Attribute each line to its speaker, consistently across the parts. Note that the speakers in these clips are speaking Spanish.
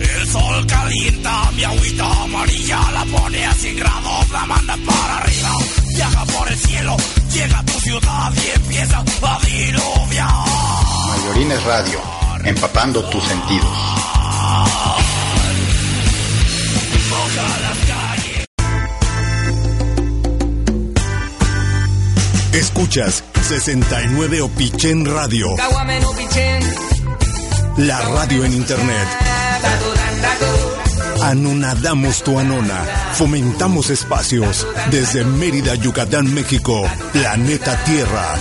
Speaker 1: el sol calienta mi agüita amarilla, la pone a 100 grados, la manda para arriba. Viaja por el cielo, llega a tu ciudad y empieza a diluviar.
Speaker 2: Mayorines Radio, empapando tus sentidos.
Speaker 3: Escuchas 69 Opichen Radio. La radio en internet. Anonadamos tu anona. Fomentamos espacios. Desde Mérida, Yucatán, México. Planeta Tierra.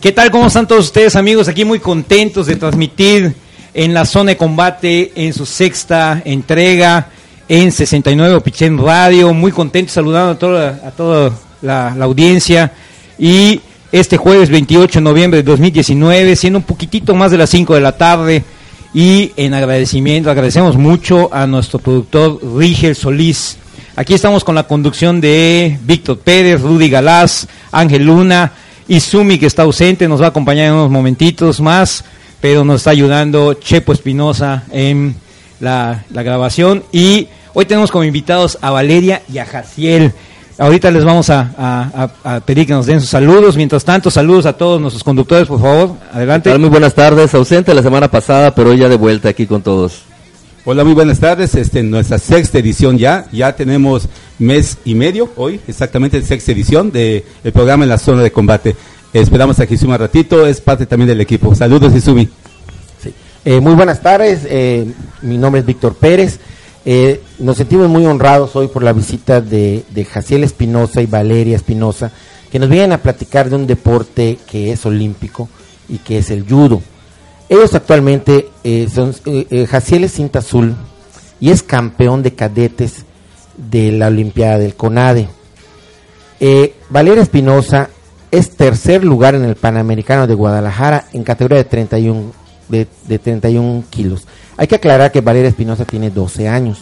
Speaker 4: ¿Qué tal? ¿Cómo están todos ustedes amigos? Aquí muy contentos de transmitir en la zona de combate en su sexta entrega en 69 Pichén Radio. Muy contentos saludando a toda, la, audiencia. Y este jueves 28 de noviembre de 2019, siendo un poquitito más de las 5 de la tarde. Y en agradecimiento, agradecemos mucho a nuestro productor Rigel Solís. Aquí estamos con la conducción de Víctor Pérez, Rudy Galás, Ángel Luna. Y Sumi, que está ausente, nos va a acompañar en unos momentitos más, pero nos está ayudando Chepo Espinosa en la, grabación. Y hoy tenemos como invitados a Valeria y a Jaciel. Ahorita les vamos a, a, a, pedir que nos den sus saludos. Mientras tanto, saludos a todos nuestros conductores, por favor. Adelante.
Speaker 5: Muy buenas tardes. Ausente la semana pasada, pero hoy ya de vuelta aquí con todos.
Speaker 6: Hola, muy buenas tardes. Este, nuestra sexta edición ya, ya tenemos mes y medio hoy, exactamente sexta edición del el programa en la zona de combate. Esperamos a Izumi un ratito, es parte también del equipo. Saludos, Izumi.
Speaker 7: Sí. Eh, muy buenas tardes, eh, mi nombre es Víctor Pérez. Eh, nos sentimos muy honrados hoy por la visita de, de Jaciel Espinosa y Valeria Espinosa, que nos vienen a platicar de un deporte que es olímpico y que es el judo. Ellos actualmente eh, son, eh, Jaciel es cinta azul y es campeón de cadetes de la Olimpiada del CONADE. Eh, Valeria Espinosa es tercer lugar en el Panamericano de Guadalajara en categoría de 31, de, de 31 kilos. Hay que aclarar que Valeria Espinosa tiene 12 años.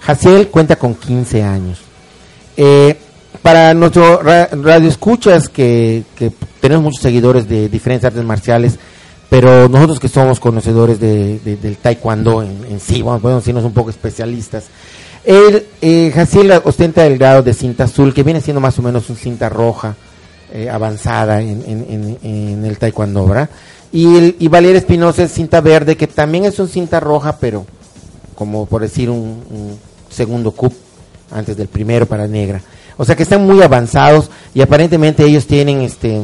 Speaker 7: Jaciel cuenta con 15 años. Eh, para nuestro ra radio escuchas, que tenemos muchos seguidores de diferentes artes marciales, pero nosotros que somos conocedores de, de, del taekwondo en, en, sí, vamos a decirnos un poco especialistas. El, eh, ostenta el grado de cinta azul, que viene siendo más o menos un cinta roja eh, avanzada en, en, en, el taekwondo, ¿verdad? Y, el, y Valeria Espinosa es cinta verde, que también es un cinta roja, pero como por decir un, un segundo cup antes del primero para negra. O sea que están muy avanzados y aparentemente ellos tienen este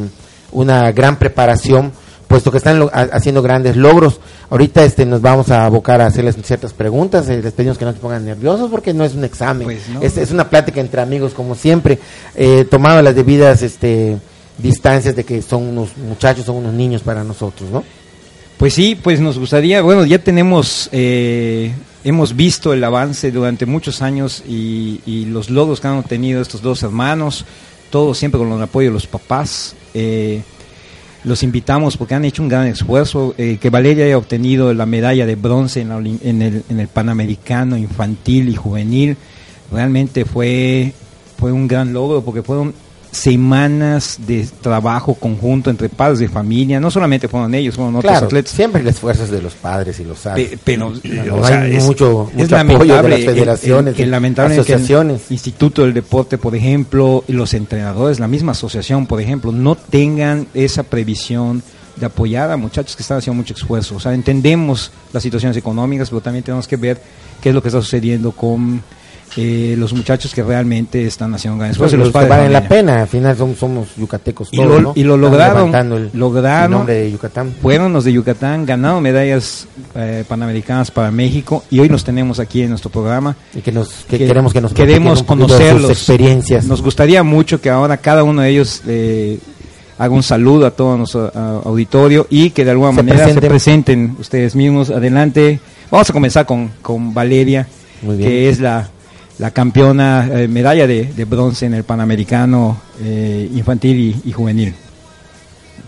Speaker 7: una gran preparación puesto que están lo, a, haciendo grandes logros. Ahorita este nos vamos a abocar a hacerles ciertas preguntas, eh, les pedimos que no se pongan nerviosos porque no es un examen, pues no. es, es, una plática entre amigos como siempre, eh, tomado las debidas este distancias de que son unos muchachos, son unos niños para nosotros, ¿no?
Speaker 4: Pues sí, pues nos gustaría, bueno, ya tenemos, eh, hemos visto el avance durante muchos años y, y, los logros que han obtenido estos dos hermanos, todos siempre con el apoyo de los papás. Eh, los invitamos porque han hecho un gran esfuerzo, eh, que Valeria haya obtenido la medalla de bronce en, la, en, el, en, el, Panamericano infantil y juvenil, realmente fue, fue un gran logro porque fueron semanas de trabajo conjunto entre padres de familia, no solamente fueron ellos, fueron otros
Speaker 7: claro,
Speaker 4: atletas.
Speaker 7: Siempre el esfuerzo es de los padres y los
Speaker 4: padres. Pero,
Speaker 7: no, o sea, hay es, mucho, mucho es apoyo de las federaciones,
Speaker 4: el, el, el asociaciones. Que el Instituto del Deporte, por ejemplo, y los entrenadores, la misma asociación, por ejemplo, no tengan esa previsión de apoyar a muchachos que están haciendo mucho esfuerzo. O sea, entendemos las situaciones económicas, pero también tenemos que ver qué es lo que está sucediendo con eh, los muchachos que realmente están haciendo gran esfuerzo. y
Speaker 7: Los
Speaker 4: los padres
Speaker 7: valen la pena, al final somos, somos yucatecos
Speaker 4: Y
Speaker 7: todos,
Speaker 4: lo-
Speaker 7: ¿no?
Speaker 4: y lo lograron,
Speaker 7: el,
Speaker 4: lograron.
Speaker 7: el nombre de Yucatán.
Speaker 4: Fueron los de Yucatán, ganaron medallas eh, panamericanas para México y hoy los tenemos aquí en nuestro programa.
Speaker 7: Y que nos que
Speaker 4: que
Speaker 7: queremos que nos
Speaker 4: queremos
Speaker 7: de sus
Speaker 4: conocerlos.
Speaker 7: experiencias.
Speaker 4: Nos gustaría mucho que ahora cada uno de ellos eh, haga un saludo a todo nuestro a- auditorio y que de alguna
Speaker 7: Se
Speaker 4: manera se
Speaker 7: presenten.
Speaker 4: ustedes mismos. Adelante. Vamos a comenzar con, con Valeria, que es la, la campeona eh, medalla de, de bronce en el Panamericano eh, infantil y, y juvenil.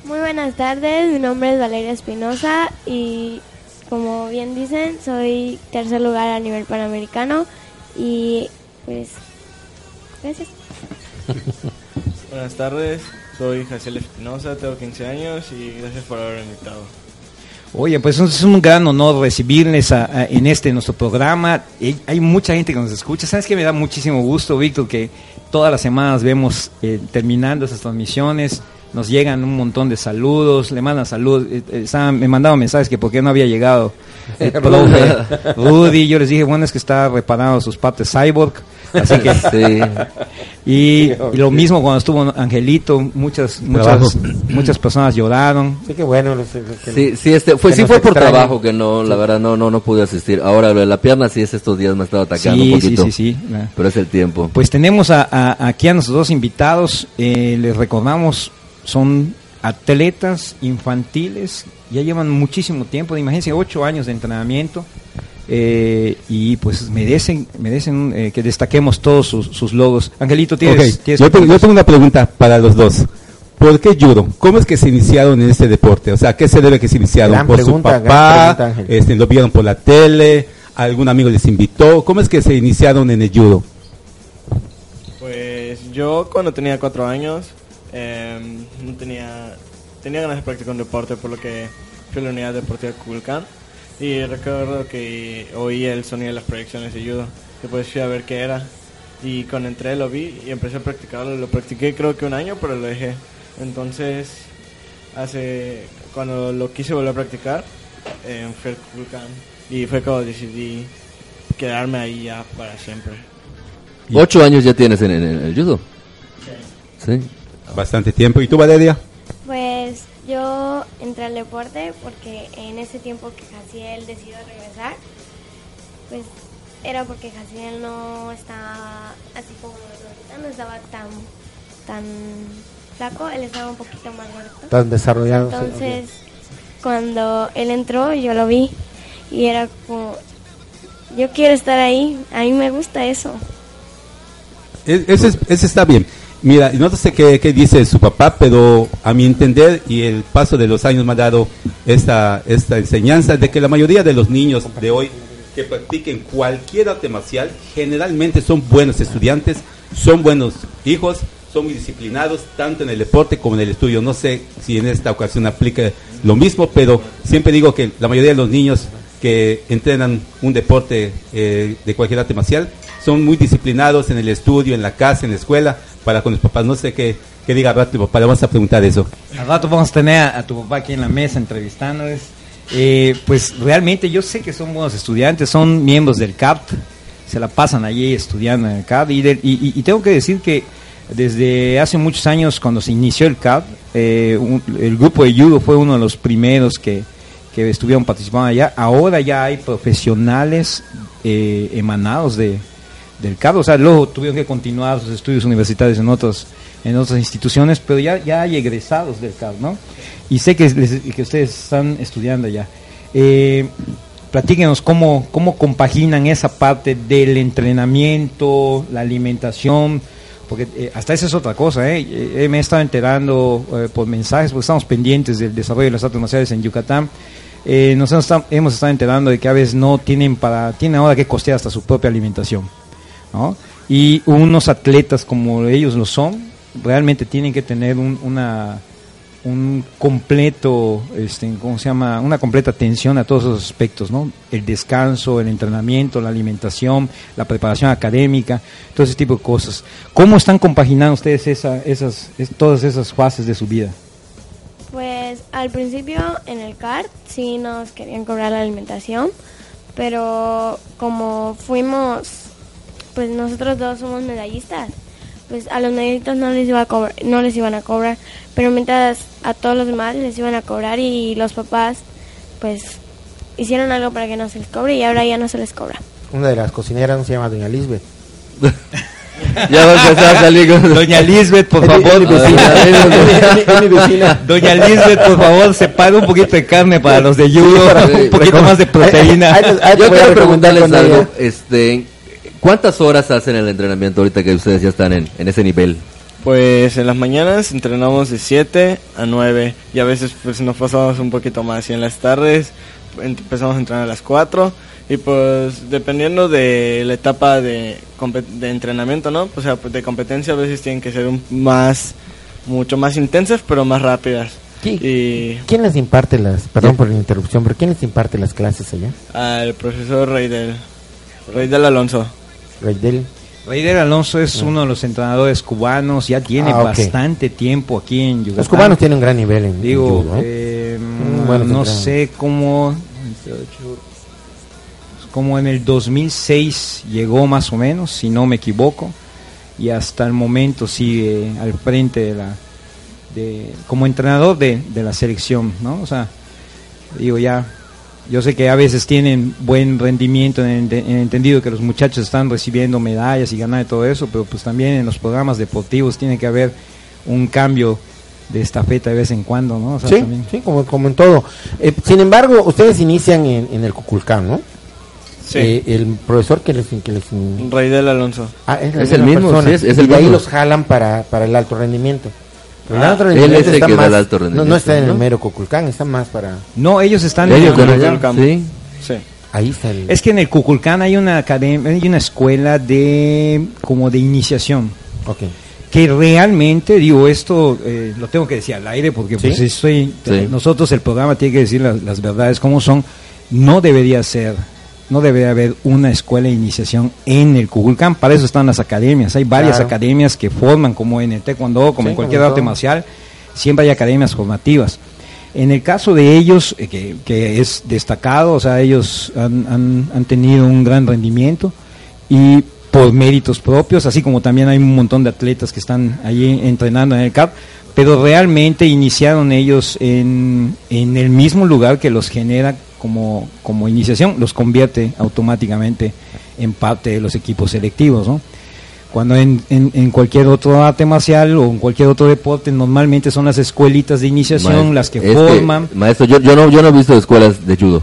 Speaker 8: Muy buenas tardes, mi nombre es Valeria Espinosa y como bien dicen, soy tercer lugar a nivel panamericano y pues gracias.
Speaker 9: Buenas tardes, soy Jaciel Espinosa, tengo 15 años y gracias por haberme invitado.
Speaker 4: Oye, pues es un gran honor recibirles a- a- en este nuestro programa. Hay mucha gente que nos escucha. ¿Sabes que Me da muchísimo gusto, Víctor, que todas las semanas vemos eh, terminando esas transmisiones. Nos llegan un montón de saludos, le mandan saludos. eh, eh, estaban- me mandaban mensajes que por qué no había llegado el profe Rudy. Yo les dije, bueno, es que está reparando sus partes cyborg. Así que
Speaker 5: Sí.
Speaker 4: y, y lo mismo cuando estuvo Angelito, muchas muchas muchas personas lloraron.
Speaker 7: Sí, que bueno. los- los que-
Speaker 5: Sí, sí, este, fue, sí fue por trabajo que no, la verdad no, no, no pude asistir. Ahora lo de la pierna sí es estos días me ha estado atacando
Speaker 4: Sí,
Speaker 5: un
Speaker 4: sí,
Speaker 5: poquito.
Speaker 4: sí, sí.
Speaker 5: Pero es el tiempo.
Speaker 4: Pues tenemos a, a- aquí a nuestros dos invitados, eh, les recordamos, son atletas infantiles, ya llevan muchísimo tiempo, imagínense, ocho años de entrenamiento, eh, y pues merecen merecen eh, que destaquemos todos sus, sus logos. Angelito, tienes,
Speaker 6: yo, tengo, yo
Speaker 4: contar-
Speaker 6: tengo una pregunta para los dos. ¿Por qué judo? ¿Cómo es que se iniciaron en este deporte? O sea, ¿a qué se debe que se iniciaron?
Speaker 7: Gran
Speaker 6: ¿Por
Speaker 7: pregunta,
Speaker 6: su papá?
Speaker 7: pregunta,
Speaker 6: este, ¿Lo vieron por la tele? ¿Algún amigo les invitó? ¿Cómo es que se iniciaron en el judo?
Speaker 9: Pues yo cuando tenía 4 años em, no tenía, tenía ganas de practicar un deporte por lo que fui a la unidad deportiva Cuculcán y recuerdo que oí el sonido de las proyecciones de judo. Después fui a ver qué era y cuando entré lo vi y empecé a practicarlo. Lo practiqué creo que un año pero lo dejé. Entonces hace cuando lo quise volver a practicar eh, fui al Kukulcán y fue cuando decidí quedarme ahí ya para siempre.
Speaker 5: Ocho años ya tienes en, en- en el judo. Sí.
Speaker 6: Bastante tiempo. ¿Y tú, Valeria?
Speaker 8: Pues yo entré al deporte porque en ese tiempo que Jaciel decidió regresar, pues era porque Jaciel no estaba así como ahorita, no estaba tan tan flaco, él estaba un poquito más gordito.
Speaker 7: Tan desarrollado.
Speaker 8: Entonces, cuando él entró, yo lo vi y era como, yo quiero estar ahí, a mí me gusta eso.
Speaker 6: Es- Ese, es- ese está bien. Mira, no sé qué, dice su papá, pero a mi entender y el paso de los años me ha dado esta, esta enseñanza de que la mayoría de los niños de hoy que practiquen cualquier arte marcial generalmente son buenos estudiantes, son buenos hijos, son muy disciplinados tanto en el deporte como en el estudio. No sé si en esta ocasión aplica lo mismo, pero siempre digo que la mayoría de los niños que entrenan un deporte eh, de cualquier arte marcial son muy disciplinados en el estudio, en la casa, en la escuela, para con los papás. No sé qué, qué diga rato tu papá, le vamos a preguntar eso.
Speaker 4: Al rato vamos a tener a, a tu papá aquí en la mesa entrevistándoles. Eh, pues realmente yo sé que son buenos estudiantes, son miembros del CAP, se la pasan allí estudiando en el CAP y, de- y- tengo que decir que desde hace muchos años cuando se inició el CAP, eh, el grupo de judo fue uno de los primeros que, que estuvieron participando allá. Ahora ya hay profesionales eh, emanados de, del CAP, o sea, luego tuvieron que continuar sus estudios universitarios en otros en otras instituciones, pero ya, ya hay egresados del CAP, ¿no? Y sé que, que ustedes están estudiando ya. Eh, platíquenos cómo, cómo compaginan esa parte del entrenamiento, la alimentación, porque eh, hasta esa es otra cosa, ¿eh? Eh, me he estado enterando por mensajes, porque estamos pendientes del desarrollo de las artes marciales en Yucatán. Nos hemos estado enterando de que a veces no tienen para, tienen ahora que costear hasta su propia alimentación. Y unos atletas como ellos lo son, realmente tienen que tener un, una un completo, este, ¿cómo se llama? Una completa atención a todos esos aspectos, ¿no? El descanso, el entrenamiento, la alimentación, la preparación académica, todo ese tipo de cosas. ¿Cómo están compaginando ustedes esa, esas, es- todas esas fases de su vida?
Speaker 8: Pues Pues al principio en el CART sí nos querían cobrar la alimentación, pero como fuimos, pues nosotros dos somos medallistas, pues a los medallistas no les iba a cobrar, no les iban a cobrar, pero mientras a todos los demás les iban a cobrar y los papás pues hicieron algo para que no se les cobre y ahora ya no se les cobra.
Speaker 7: Una de las cocineras no se llama Doña Lisbeth.
Speaker 5: Ya va a empezar a salir con...
Speaker 4: Doña Lisbeth, por favor.
Speaker 7: mi vecina, vecina.
Speaker 4: Doña Lisbeth, por favor, separe un poquito de carne para los de judo, un poquito más de proteína.
Speaker 5: Yo quiero preguntarles algo. Este, ¿Cuántas horas hacen el entrenamiento ahorita que ustedes ya están en, en ese nivel?
Speaker 9: Pues en las mañanas entrenamos de 7 a 9 y a veces pues nos pasamos un poquito más y en las tardes empezamos a entrenar a las 4 y pues dependiendo de la etapa de, de entrenamiento, ¿no? O sea, pues de competencia a veces tienen que ser un más, mucho más intensas pero más rápidas. Y
Speaker 7: ¿Quién les imparte las, perdón por la interrupción, pero quién les imparte las clases allá?
Speaker 9: al profesor Reidel, Reidel Alonso.
Speaker 7: Reidel.
Speaker 4: Reider Alonso es uno de los entrenadores cubanos, ya tiene
Speaker 7: Ah,
Speaker 4: bastante tiempo aquí en Yucatán.
Speaker 7: Los cubanos tienen un gran nivel en, en
Speaker 4: Digo,
Speaker 7: judo, ¿eh? Mm, buenos
Speaker 4: no sé cómo, como en el 2006 llegó más o menos, si no me equivoco, y hasta el momento sigue al frente de la, de, como entrenador de, de la selección, ¿no? O sea, digo ya, yo sé que a veces tienen buen rendimiento en el, entendido que los muchachos están recibiendo medallas y ganar y todo eso, pero pues también en los programas deportivos tiene que haber un cambio de estafeta de vez en cuando, ¿no? O sea,
Speaker 7: Sí,
Speaker 4: también-
Speaker 7: sí, como, como en todo. Eh, sin embargo, ustedes inician en, en el Cuculcán, ¿no?
Speaker 9: Sí.
Speaker 7: Eh, el profesor que les... Que les
Speaker 9: Raidel Alonso.
Speaker 7: Ah, es,
Speaker 5: el mismo, sí, es- es
Speaker 7: y
Speaker 5: el
Speaker 7: de ahí los jalan para, para el alto rendimiento.
Speaker 9: Ah,
Speaker 5: él
Speaker 7: rendimiento
Speaker 5: es el
Speaker 7: está
Speaker 5: que da
Speaker 7: más-
Speaker 5: el alto
Speaker 7: no- No,
Speaker 5: rendimiento,
Speaker 7: está en el
Speaker 5: ¿no?
Speaker 7: mero Cuculcán, está más para...
Speaker 4: No, ellos están
Speaker 5: Ellos
Speaker 4: en
Speaker 5: con
Speaker 4: el-
Speaker 5: el- sí.
Speaker 9: Sí.
Speaker 7: Ahí está el...
Speaker 4: Es que en el Cuculcán hay una academia, hay una escuela de como de iniciación.
Speaker 7: Ok.
Speaker 4: Que realmente, digo, esto eh, lo tengo que decir al aire porque
Speaker 7: ¿Sí?
Speaker 4: pues estoy,
Speaker 5: Sí.
Speaker 4: nosotros el programa tiene que decir las, las verdades como son. No debería ser, no debería haber una escuela de iniciación en el Cuculcán. Para eso están las academias. Hay varias
Speaker 7: Claro.
Speaker 4: academias que forman, como en el taekwondo, como
Speaker 7: Sí,
Speaker 4: en cualquier arte
Speaker 7: todo.
Speaker 4: marcial. Siempre hay academias formativas. En el caso de ellos, eh, que, que es destacado, o sea, ellos han, han- han tenido un gran rendimiento y por méritos propios, así como también hay un montón de atletas que están allí entrenando en el CAP, pero realmente iniciaron ellos en, en el mismo lugar que los genera como, como iniciación, los convierte automáticamente en parte de los equipos selectivos, ¿no? Cuando en, en, en cualquier otro arte marcial o en cualquier otro deporte normalmente son las escuelitas de iniciación
Speaker 5: Maestro,
Speaker 4: las que forman.
Speaker 5: maestro, yo, yo, no, yo no he visto escuelas de judo.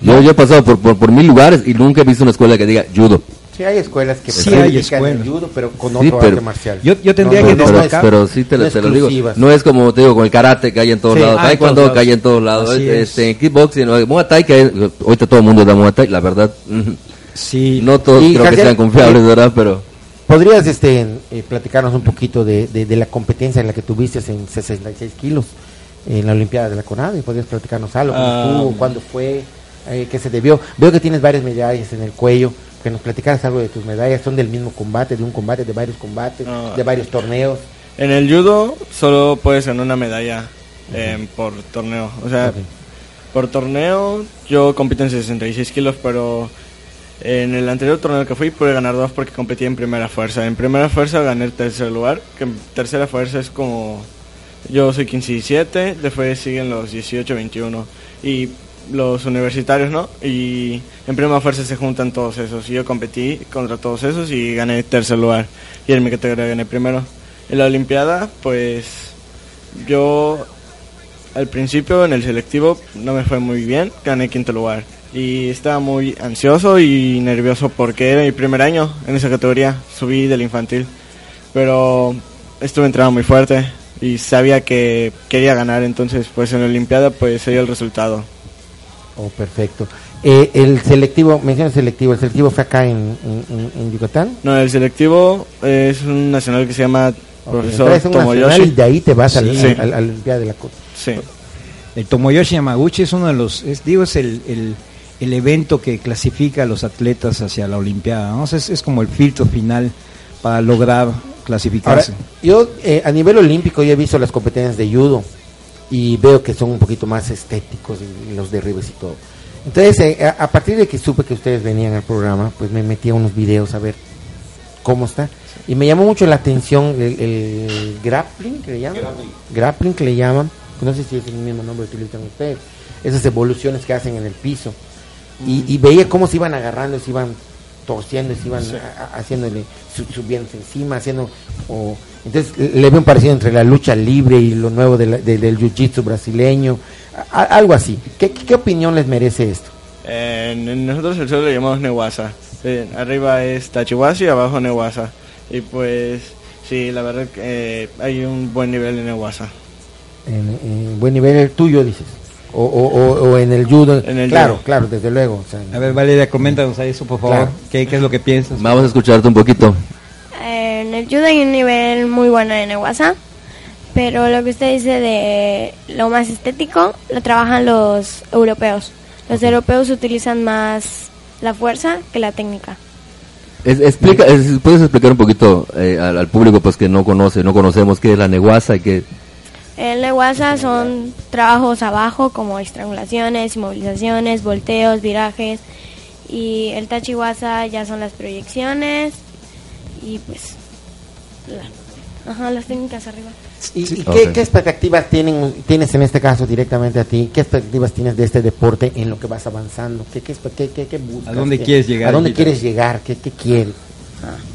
Speaker 5: Yo, yo he pasado por, por, por mil lugares y nunca he visto una escuela que diga judo.
Speaker 7: Sí, hay escuelas que
Speaker 4: Sí,
Speaker 7: practican
Speaker 4: hay escuelas.
Speaker 7: el judo, pero con
Speaker 5: Sí,
Speaker 7: otro
Speaker 5: pero-
Speaker 7: arte marcial.
Speaker 4: Yo, yo tendría
Speaker 7: No,
Speaker 4: que
Speaker 7: no, no,
Speaker 5: pero,
Speaker 4: destacar.
Speaker 5: pero sí te,
Speaker 7: no
Speaker 5: te lo digo. No es como te digo con el karate que hay en todos
Speaker 4: Sí.
Speaker 5: lados.
Speaker 4: Ah, en
Speaker 5: Taekwondo
Speaker 4: todos
Speaker 5: que hay
Speaker 4: lados.
Speaker 5: en todos lados. Este, en kickboxing, ¿no? Muay Thai que hay- ahorita todo el mundo da Muay Thai, la verdad.
Speaker 4: Sí,
Speaker 5: No todos
Speaker 7: Y,
Speaker 5: creo que
Speaker 7: Javier,
Speaker 5: sean confiables,
Speaker 7: eh,
Speaker 5: ¿verdad? Pero
Speaker 7: ¿Podrías este, eh, platicarnos un poquito de, de, de la competencia en la que tuviste en 66 kilos en la Olimpiada de la CONADE? ¿Podrías platicarnos algo? ¿Cómo
Speaker 9: Ah.
Speaker 7: estuvo? ¿Cuándo fue? Eh, ¿Qué se debió? Veo que tienes varias medallas en el cuello. Que nos platicaras algo de tus medallas. ¿Son del mismo combate, de un combate, de varios combates, de varios torneos?
Speaker 9: En el judo solo puedes ganar una medalla em, por torneo. O sea, por torneo yo compito en 66 kilos, pero en el anterior torneo que fui pude ganar dos porque competí en primera fuerza. En primera fuerza gané el tercer lugar, que en tercera fuerza es como... Yo soy 15 y 17, después siguen los 18 21 y los universitarios, ¿no? Y en primera fuerza se juntan todos esos. Y yo competí contra todos esos y gané tercer lugar. Y en mi categoría gané primero. En la Olimpiada, pues yo al principio en el selectivo no me fue muy bien, gané quinto lugar. Y estaba muy ansioso y nervioso porque era mi primer año en esa categoría, subí del infantil. Pero estuve entrenando muy fuerte y sabía que quería ganar, entonces pues en la Olimpiada pues se el resultado.
Speaker 7: Oh, perfecto. Eh, el selectivo, menciona selectivo, ¿el selectivo fue acá en, en- Yucatán?
Speaker 9: No, el selectivo es un nacional que se llama profesor
Speaker 7: traes un nacional
Speaker 9: Tomoyoshi.
Speaker 7: y de ahí te vas al-
Speaker 9: Sí.
Speaker 7: al- al- a la Olimpiada de la CONADE.
Speaker 9: Sí.
Speaker 4: El Tomoyoshi Yamaguchi es uno de los, es, digo, es el, el, el evento que clasifica a los atletas hacia la Olimpiada, ¿no? O sea, es, es como el filtro final para lograr
Speaker 7: Ahora,
Speaker 4: clasificarse.
Speaker 7: yo eh, a nivel olímpico ya he visto las competencias de judo. Y veo que son un poquito más estéticos y los derribes y todo. Entonces, eh, a, partir de que supe que ustedes venían al programa, pues me metí a unos videos a ver cómo está. Y me llamó mucho la atención el, el grappling, que le llaman. Grappling. que le llaman. No sé si es el mismo nombre que utilizan ustedes. Esas evoluciones que hacen en el piso. Y, y veía cómo se iban agarrando, se iban torciendo, se iban a- a- haciéndole, su- subiéndose encima, haciendo... O, entonces le veo un parecido entre la lucha libre y lo nuevo de la- de- del jiu-jitsu brasileño. a- algo así. ¿Qué, qué, opinión les merece esto?
Speaker 9: Eh, en- nosotros el suelo le llamamos Newasa. Eh, arriba es Tachiwashi y abajo Newasa. Y pues, sí, la verdad que eh, hay un buen nivel en Newasa.
Speaker 7: En, en buen nivel el tuyo, dices. O, o, o, o en el judo.
Speaker 9: En el
Speaker 7: claro,
Speaker 9: judo.
Speaker 7: claro, desde luego. o sea,
Speaker 4: A ver, Valeria, coméntanos a eso, por favor.
Speaker 7: Claro.
Speaker 4: ¿Qué, qué es lo que piensas?
Speaker 5: Vamos a escucharte un poquito.
Speaker 8: En el judo hay un nivel muy bueno en Ewasa, pero lo que usted dice de lo más estético lo trabajan los europeos. Los europeos utilizan más la fuerza que la técnica.
Speaker 5: Es- explica, es- ¿Puedes explicar un poquito eh, al, al público pues que no conoce, no conocemos qué es la neguasa y qué...
Speaker 8: En Ewasa son trabajos abajo como estrangulaciones, inmovilizaciones, volteos, virajes y el tachiwasa ya son las proyecciones y pues la- ajá, las técnicas arriba.
Speaker 7: ¿Y, y qué, qué expectativas tienen, tienes en este caso directamente a ti? ¿Qué expectativas tienes de este deporte en lo que vas avanzando? ¿Qué, qué, qué, qué- qué buscas?
Speaker 4: ¿A dónde
Speaker 7: ¿Qué-
Speaker 4: quieres llegar,
Speaker 7: ¿A dónde quieres llegar? ¿Qué, qué quieres?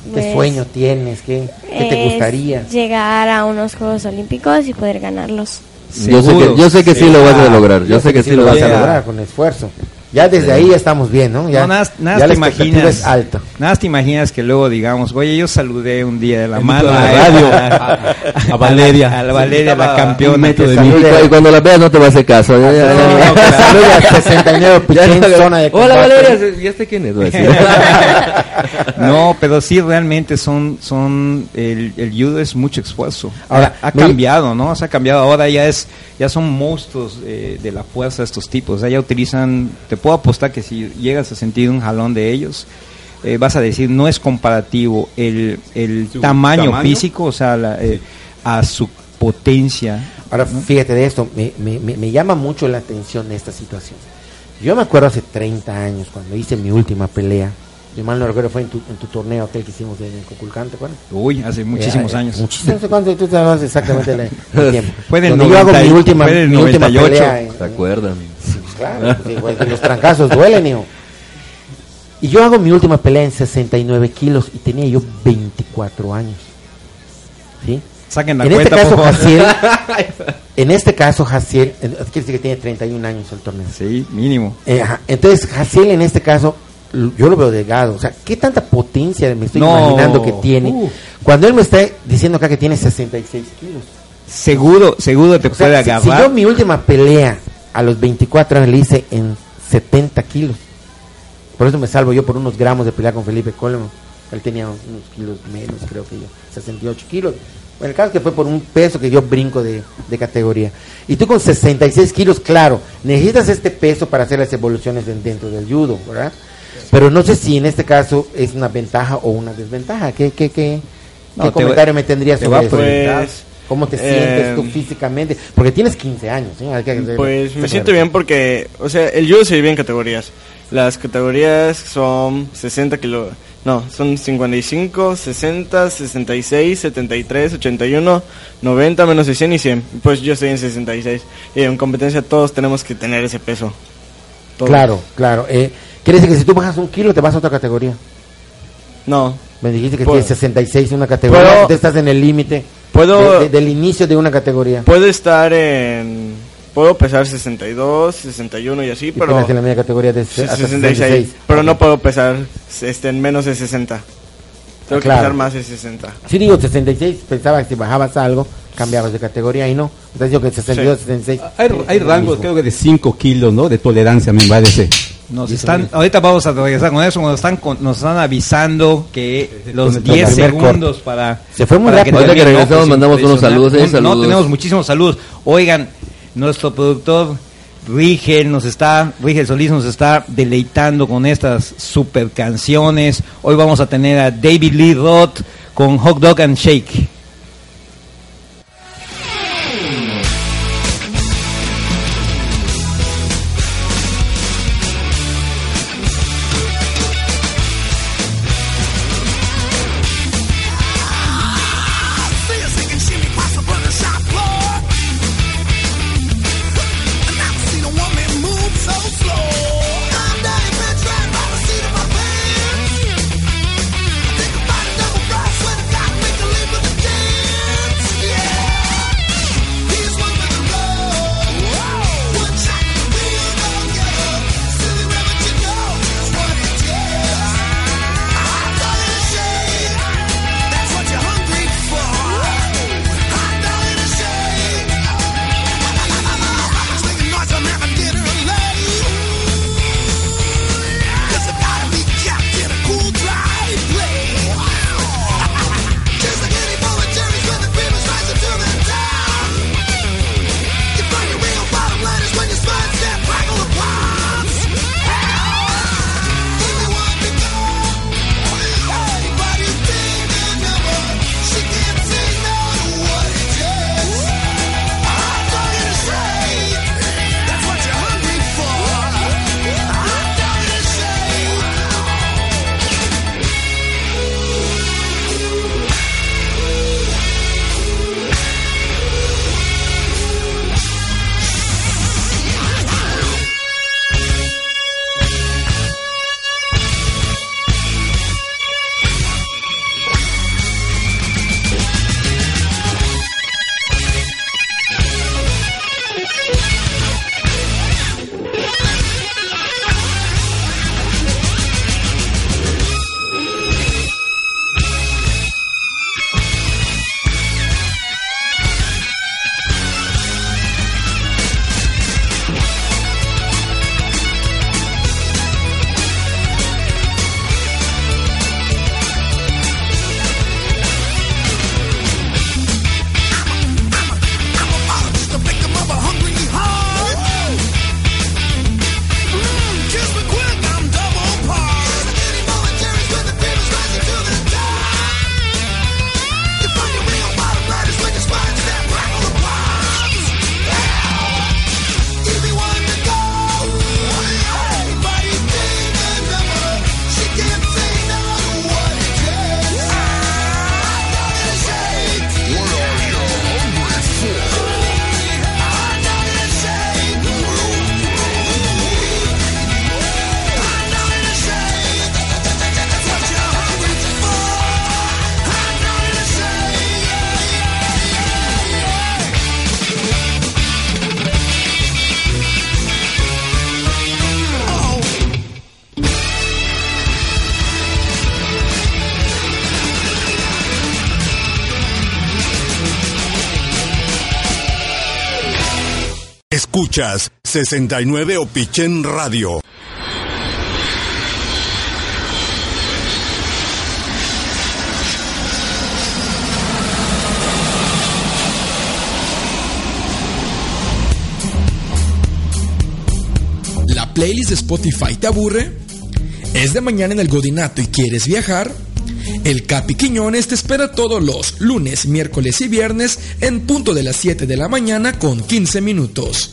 Speaker 7: ¿Qué
Speaker 8: Pues,
Speaker 7: sueño tienes? ¿Qué, qué te gustaría?
Speaker 8: Llegar a unos Juegos Olímpicos y poder ganarlos.
Speaker 5: Yo sé que, yo sé que sí lo vas a lograr, yo sé que sí lo vas a lograr
Speaker 7: con esfuerzo. Ya desde ahí ya estamos bien, ¿no? Ya,
Speaker 4: no, nada, nada
Speaker 7: ya
Speaker 4: te
Speaker 7: la
Speaker 4: imaginas.
Speaker 7: es alta.
Speaker 4: Nada te imaginas que luego digamos, oye, yo saludé un día de la mano a, a,
Speaker 6: a Valeria.
Speaker 4: a la Valeria, la
Speaker 6: Estaba
Speaker 4: campeona.
Speaker 6: un metro de mí.
Speaker 5: Y, cuando la veas no te va a hacer caso. Ya- ya- ya-
Speaker 7: Te saluda 69 Pichén,
Speaker 5: ya-
Speaker 7: zona de
Speaker 5: Hola. Valeria, ¿ya sé quién es? A.
Speaker 4: No, pero sí realmente son, son el, el judo es mucho esfuerzo.
Speaker 7: Ahora,
Speaker 4: ha, cambiado, ¿no? Se ha cambiado. Ahora ya es, ya son monstruos eh, de la fuerza estos tipos. O sea, ya utilizan, te puedo apostar que si llegas a sentir un jalón de ellos, eh, vas a decir no es comparativo el, el tamaño,
Speaker 6: tamaño.
Speaker 4: físico, o sea, la, eh, a su potencia.
Speaker 7: Ahora, fíjate de esto, me, me, me, me llama mucho la atención esta situación. Yo me acuerdo hace 30 años, cuando hice mi última pelea, si mal no recuerdo, fue en tu, en tu torneo aquel que hicimos en Coculcán, ¿te acuerdas?
Speaker 4: Uy, hace muchísimos
Speaker 7: Eh, eh,
Speaker 4: años.
Speaker 7: Muchísimos, no sé cuánto, tú sabes exactamente la- el tiempo.
Speaker 4: Fue del
Speaker 7: Donde yo hago
Speaker 4: 90
Speaker 7: mi última,
Speaker 4: fue del
Speaker 7: mi última
Speaker 4: 98.
Speaker 7: pelea. Sí, pues claro, pues, igual que los trancazos duelen, hijo. Y yo hago mi última pelea en 69 kilos y tenía yo 24 años. ¿Sí?
Speaker 4: Saquen la
Speaker 7: En este
Speaker 4: cuenta,
Speaker 7: caso,
Speaker 4: por favor.
Speaker 7: Jaciel, en este caso, Jaciel, quiere decir que tiene 31 años el torneo.
Speaker 4: Sí, mínimo.
Speaker 7: Eh. Entonces, Jaciel en este caso, yo lo veo delgado. O sea, ¿qué tanta potencia me estoy
Speaker 4: No.
Speaker 7: imaginando que tiene?
Speaker 4: Uh.
Speaker 7: Cuando él me está diciendo acá que tiene 66 kilos.
Speaker 4: Seguro, seguro te
Speaker 7: O sea,
Speaker 4: puede
Speaker 7: si- si, yo mi última pelea a los 24 años le hice en 70 kilos. Por eso me salvo yo por unos gramos de pelea con Felipe Coleman. Él tenía unos kilos menos, creo que yo. 68 kilos. Bueno, el caso es que fue por un peso que yo brinco de, de categoría. Y tú con 66 kilos, claro, necesitas este peso para hacer las evoluciones en- dentro del judo, ¿verdad? Pero no sé si en este caso es una ventaja o una desventaja. ¿Qué, qué, qué,
Speaker 4: No,
Speaker 7: qué comentario me tendrías
Speaker 4: te
Speaker 7: sobre eso?
Speaker 9: Pues,
Speaker 7: ¿Cómo te
Speaker 9: eh,
Speaker 7: sientes tú físicamente? Porque tienes 15 años. ¿sí? Hay que-
Speaker 9: Pues me
Speaker 7: hay
Speaker 9: siento bien porque, o sea, el judo se divide en categorías. Las categorías son 60 kilos, no, son 55, 60, 66, 73, 81, 90, menos de 100 y 100. Pues yo estoy en 66. Y en competencia todos tenemos que tener ese peso. Todos.
Speaker 7: Claro, claro. Eh, quiere decir que si tú bajas un kilo, te vas a otra categoría.
Speaker 9: No,
Speaker 7: Me dijiste que
Speaker 9: Puedo.
Speaker 7: tienes 66 en una categoría,
Speaker 9: Puedo-
Speaker 7: tú estás en el límite
Speaker 9: Puedo-
Speaker 7: de- de- del inicio de una categoría.
Speaker 9: puedo estar en... Puedo pesar 62, 61 y así,
Speaker 7: Y
Speaker 9: pero...
Speaker 7: en la misma categoría de
Speaker 9: Sí,
Speaker 7: hasta
Speaker 9: 66,
Speaker 7: 66.
Speaker 9: pero
Speaker 7: Ok.
Speaker 9: no puedo pesar este, en menos de 60. Tengo que
Speaker 7: Claro.
Speaker 9: pesar más de 60.
Speaker 7: Sí digo 66, pensaba que si bajabas algo, cambiabas de categoría y no. Entonces yo que 62, 66.
Speaker 6: Hay, hay rangos, creo que de 5 kilos, ¿no? De tolerancia, me parece.
Speaker 4: Nos están, ahorita vamos a regresar con eso, nos están, con- nos están avisando que los
Speaker 7: el
Speaker 4: 10
Speaker 7: primer
Speaker 4: segundos para...
Speaker 7: Se fue muy
Speaker 4: para
Speaker 7: rápido.
Speaker 5: Ahorita que
Speaker 4: termine,
Speaker 5: regresamos,
Speaker 4: Pues,
Speaker 5: mandamos unos saludos.
Speaker 4: Un- No,
Speaker 5: Saludos.
Speaker 4: tenemos muchísimos saludos. Oigan, nuestro productor Rigel nos está, Rigel Solís nos está deleitando con estas super canciones. Hoy vamos a tener a David Lee Roth con Hot Dog and Shake.
Speaker 3: Escuchas 69 Opichen Radio.
Speaker 10: ¿La playlist de Spotify te aburre? ¿Es de mañana en el Godinato y quieres viajar? El Capi Quiñones te espera todos los lunes, miércoles y viernes en punto de las 7 de la mañana con 15 minutos.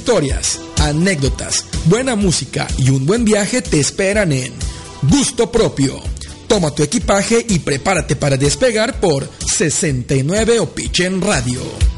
Speaker 10: Historias, anécdotas, buena música y un buen viaje te esperan en Gusto Propio. Toma tu equipaje y prepárate para despegar por 69 Opichen Radio.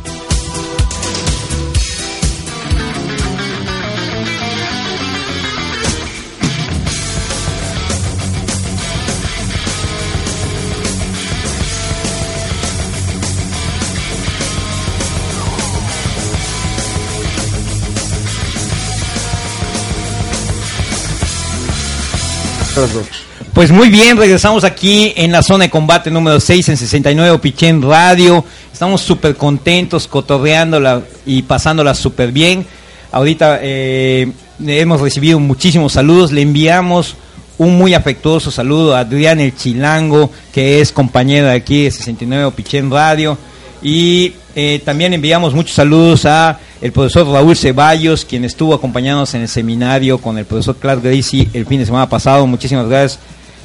Speaker 4: Pues muy bien, regresamos aquí en la zona de combate número 6 en 69 Pichén Radio. Estamos súper contentos, cotorreándola y pasándola súper bien. Ahorita eh, hemos recibido muchísimos saludos. Le enviamos un muy afectuoso saludo a Adrián El Chilango, que es compañero de aquí de 69 Pichén Radio. Y eh, también enviamos muchos saludos a el profesor Raúl Ceballos, quien estuvo acompañándonos en el seminario con el profesor Clark Gracie el fin de semana pasado. Muchísimas gracias,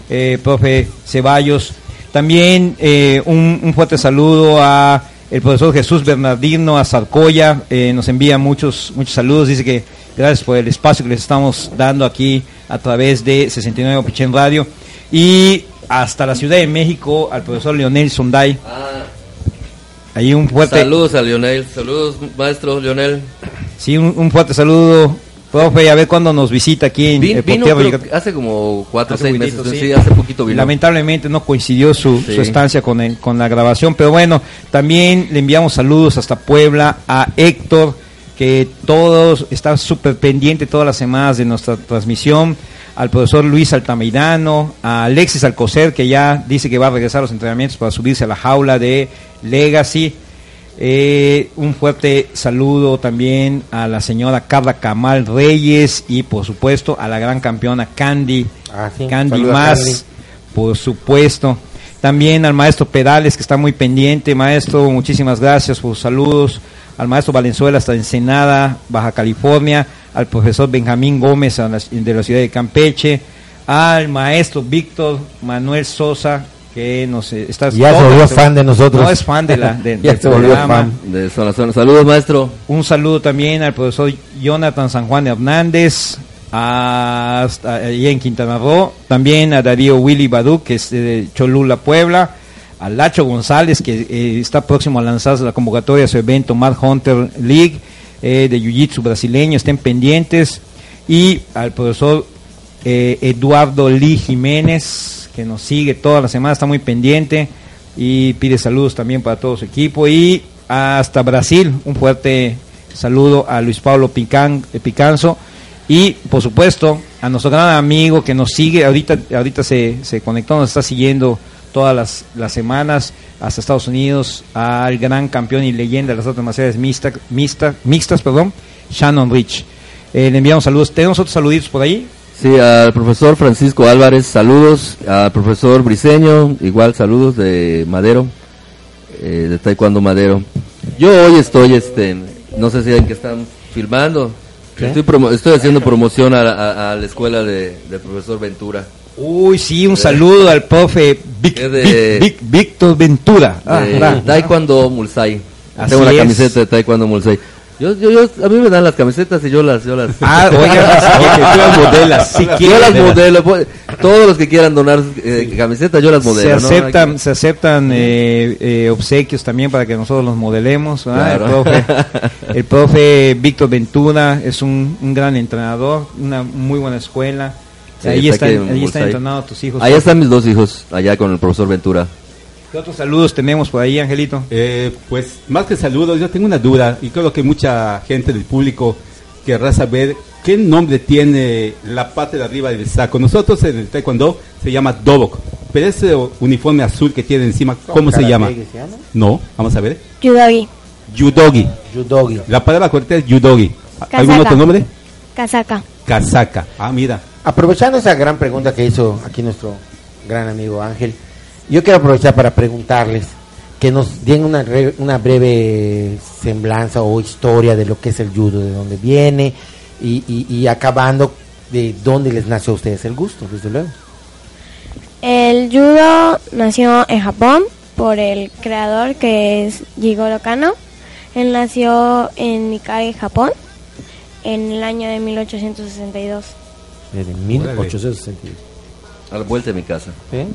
Speaker 4: eh, profe Ceballos. También eh, un, fuerte saludo a el profesor Jesús Bernardino, a Zarcoya, eh, nos envía muchos, muchos saludos, dice que gracias por el espacio que les estamos dando aquí a través de 69 Pichén Radio. Y hasta la Ciudad de México, al profesor Leonel Sonday. Ahí un fuerte...
Speaker 5: Saludos a Lionel, saludos maestro Lionel.
Speaker 4: Sí, un, un fuerte saludo, profe, a ver cuándo nos visita aquí en
Speaker 5: Vin- vino hace como cuatro o seis meses,
Speaker 4: sí.
Speaker 5: sí, hace poquito vino.
Speaker 4: Lamentablemente no coincidió su,
Speaker 5: Sí.
Speaker 4: su estancia con, el- con la grabación, pero bueno, también le enviamos saludos hasta Puebla a Héctor, que todos está súper pendiente todas las semanas de nuestra transmisión, al profesor Luis Altamirano, a Alexis Alcocer, que ya dice que va a regresar a los entrenamientos para subirse a la jaula de Legacy. Eh, un fuerte saludo también a la señora Carla Camal Reyes y por supuesto a la gran campeona Candy,
Speaker 7: Ah, sí,
Speaker 4: Candy
Speaker 7: saluda,
Speaker 4: más,
Speaker 7: Candy.
Speaker 4: por supuesto. También al maestro Pedales que está muy pendiente, maestro, muchísimas gracias por sus saludos. Al maestro Valenzuela hasta Ensenada, Baja California, al profesor Benjamín Gómez de la ciudad de Campeche, al maestro Víctor Manuel Sosa que nos eh, está
Speaker 7: Ya se volvió fan de nosotros.
Speaker 4: No es fan de la de-
Speaker 7: Ya se volvió fan.
Speaker 5: De zona, zona. Saludos maestro.
Speaker 4: Un saludo también al profesor Jonathan San Juan Hernández, hasta allí en Quintana Roo, también a Darío Willy Badu, que es de Cholula, Puebla, a Lacho González, que eh, está próximo a lanzarse la convocatoria a su evento Mad Hunter League eh, de Jiu-Jitsu brasileño, estén pendientes, y al profesor eh, Eduardo Lee Jiménez, que nos sigue toda la semana, está muy pendiente y pide saludos también para todo su equipo. Y hasta Brasil, un fuerte saludo a Luis Pablo Pican, eh, Picanzo. Y por supuesto a nuestro gran amigo que nos sigue, ahorita, ahorita se, se conectó, nos está siguiendo todas las, las semanas hasta Estados Unidos, al gran campeón y leyenda de las artes marciales mixta, mixta, mixtas, perdón, Shannon Rich. Eh, le enviamos saludos. ¿Tenemos otros saluditos por ahí?
Speaker 5: Sí, al profesor Francisco Álvarez, saludos. Al profesor Briseño, igual saludos de Madero, eh, de Taekwondo Madero. Yo hoy estoy, este, no sé si en que están filmando. Estoy, promo- estoy haciendo promoción a, a- a la escuela de, del profesor Ventura.
Speaker 4: Uy, sí, un saludo al profe Vic-
Speaker 5: de-
Speaker 4: Vic- Vic- Víctor Ventura. Ah,
Speaker 5: de
Speaker 4: ah.
Speaker 5: Taekwondo Mulsai.
Speaker 4: Así
Speaker 5: Tengo la
Speaker 4: es.
Speaker 5: camiseta de Taekwondo Mulsai. Yo, yo, yo, a mí me dan las camisetas y yo las, yo las.
Speaker 4: Ah, oiga, si que tú las modelas, si
Speaker 5: yo las modelo. pues, Todos los que quieran donar eh, camisetas, yo las
Speaker 4: se
Speaker 5: modelo. ¿no?
Speaker 4: aceptan, se aceptan eh, eh, obsequios también para que nosotros los modelemos. El, profe, el profe Víctor Ventura es un, un gran entrenador, una muy buena escuela.
Speaker 5: Sí,
Speaker 4: ahí
Speaker 5: está en
Speaker 4: ahí están entrenados tus hijos.
Speaker 5: Allá
Speaker 4: profe.
Speaker 5: están mis dos hijos, allá con el profesor Ventura.
Speaker 4: ¿Qué otros saludos tenemos por ahí, Angelito?
Speaker 6: Eh, pues más que saludos, yo tengo una duda y creo que mucha gente del público querrá saber qué nombre tiene la parte de arriba del saco. Nosotros en el taekwondo se llama dobok, pero ese uniforme azul que tiene encima, ¿cómo se llama?
Speaker 7: que se llama?
Speaker 6: No, vamos a ver.
Speaker 8: Yudagi.
Speaker 6: Yudogi.
Speaker 7: Yudogi.
Speaker 6: La palabra correcta es yudogi.
Speaker 8: Casaca.
Speaker 6: ¿Algún otro nombre?
Speaker 8: Casaca.
Speaker 6: Casaca. Ah, mira.
Speaker 7: Aprovechando esa gran pregunta que hizo aquí nuestro gran amigo Ángel, yo quiero aprovechar para preguntarles que nos den una, una breve semblanza o historia de lo que es el judo, de dónde viene y, acabando de dónde les nació a ustedes el gusto, desde luego.
Speaker 8: El judo nació en Japón por el creador que es Jigoro Kano. Él nació en Mikage, Japón, en el año de 1862.
Speaker 7: Desde 1862.
Speaker 5: A la vuelta de mi casa.
Speaker 7: ¿Eh?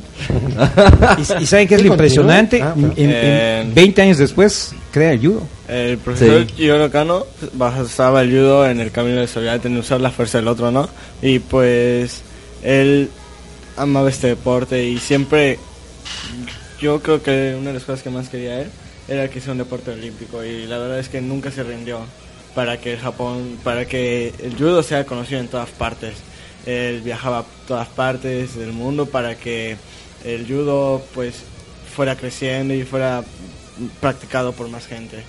Speaker 4: ¿Y, y saben qué es lo impresionante?
Speaker 7: Ah,
Speaker 4: En- en-
Speaker 9: Eh,
Speaker 4: en 20 años después, crea el judo.
Speaker 9: El profesor
Speaker 5: Sí.
Speaker 9: Kano basaba el judo en el camino de soledad, en usar la fuerza del otro, ¿no? Y pues él amaba este deporte y siempre, yo creo que una de las cosas que más quería él era que sea un deporte olímpico y la verdad es que nunca se rindió para que el Japón, para que el judo sea conocido en todas partes. Él viajaba a todas partes del mundo para que el judo pues fuera creciendo y fuera practicado por más gente.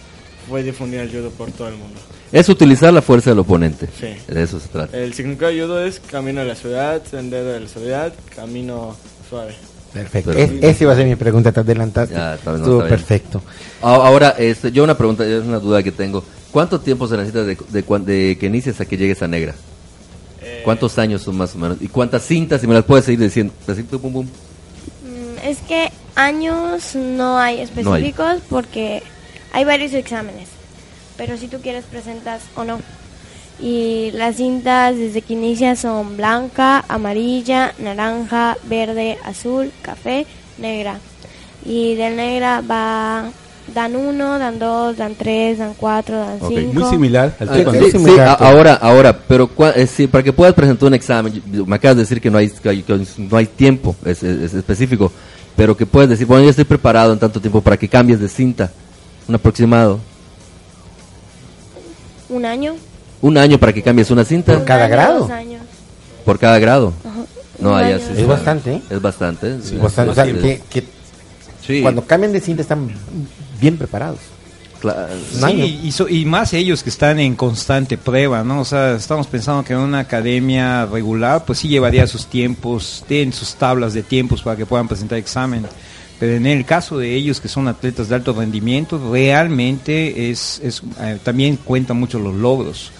Speaker 9: Fue difundir el judo por todo el mundo.
Speaker 5: Es utilizar la fuerza del oponente.
Speaker 9: Sí.
Speaker 5: De eso se trata.
Speaker 9: El significado de judo es camino de la ciudad, sendero de la ciudad, camino suave.
Speaker 7: Perfecto. Es- esa iba a ser mi pregunta, te adelantaste.
Speaker 5: Ya, está bien, no,
Speaker 7: Estuvo perfecto.
Speaker 5: A- Ahora, este, yo una pregunta, es una duda que tengo. ¿Cuánto tiempo se necesita de, de cuan- de que inicies a que llegues a negra? ¿Cuántos años son más o menos? ¿Y cuántas cintas? Si me las puedes seguir diciendo. Pum, pum.
Speaker 8: Mm, Es que años no hay específicos porque hay varios exámenes, pero si tú quieres presentas o no. Y las cintas desde que inicia son blanca, amarilla, naranja, verde, azul, café, negra. Y de negra va dan uno, dan dos, dan tres, dan cuatro, dan
Speaker 6: Ok,
Speaker 8: cinco.
Speaker 6: Muy similar al
Speaker 5: Ah,
Speaker 6: taekwondo.
Speaker 5: sí, sí,
Speaker 7: similar,
Speaker 5: a-
Speaker 7: todo.
Speaker 5: ahora, ahora, pero cua- eh, sí, para que puedas presentar un examen, me acabas de decir que no hay, que no hay tiempo es, es- es específico, pero que puedes decir, bueno, yo estoy preparado en tanto tiempo para que cambies de cinta, un aproximado,
Speaker 8: Un año.
Speaker 5: un año para que cambies una cinta
Speaker 7: Por cada grado.
Speaker 8: dos años.
Speaker 5: por cada grado.
Speaker 8: Ajá.
Speaker 5: No, allá sí
Speaker 7: Es bastante, ¿eh?
Speaker 5: Es bastante. sí,
Speaker 7: Bastante, o sea, que, que
Speaker 5: Sí,
Speaker 7: cuando cambian de cinta están bien preparados.
Speaker 4: Sí, y, so- y más ellos que están en constante prueba, ¿no? O sea, estamos pensando que en una academia regular, pues sí llevaría sus tiempos, tienen sus tablas de tiempos para que puedan presentar examen. Pero en el caso de ellos que son atletas de alto rendimiento, realmente es, es eh, también cuentan mucho los logros.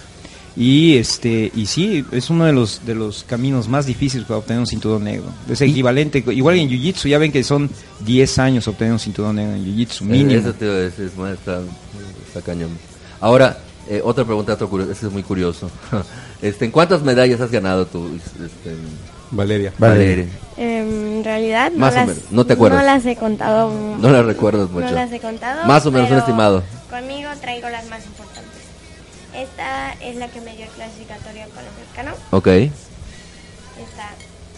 Speaker 4: Y este y sí, es uno de los de los caminos más difíciles para obtener un cinturón negro. Es equivalente, igual en Jiu-Jitsu, ya ven que son 10 años obtener un cinturón negro en Jiu-Jitsu,
Speaker 5: Eh,
Speaker 4: mínimo.
Speaker 5: Eso te iba a decir, es más, está, está cañón. Ahora, eh, otra pregunta, otro curioso, ese es muy curioso. este, ¿En cuántas medallas has ganado tú, este,
Speaker 6: Valeria.
Speaker 5: Valeria?
Speaker 8: Em, en realidad no
Speaker 5: Más o
Speaker 8: las,
Speaker 5: menos, no te acuerdas.
Speaker 8: No las he contado.
Speaker 5: No la recuerdas mucho.
Speaker 8: No las he contado.
Speaker 5: Más o menos un estimado.
Speaker 8: Conmigo traigo las más importantes. Esta es la que me dio el clasificatorio panamericano.
Speaker 5: Ok.
Speaker 8: Esta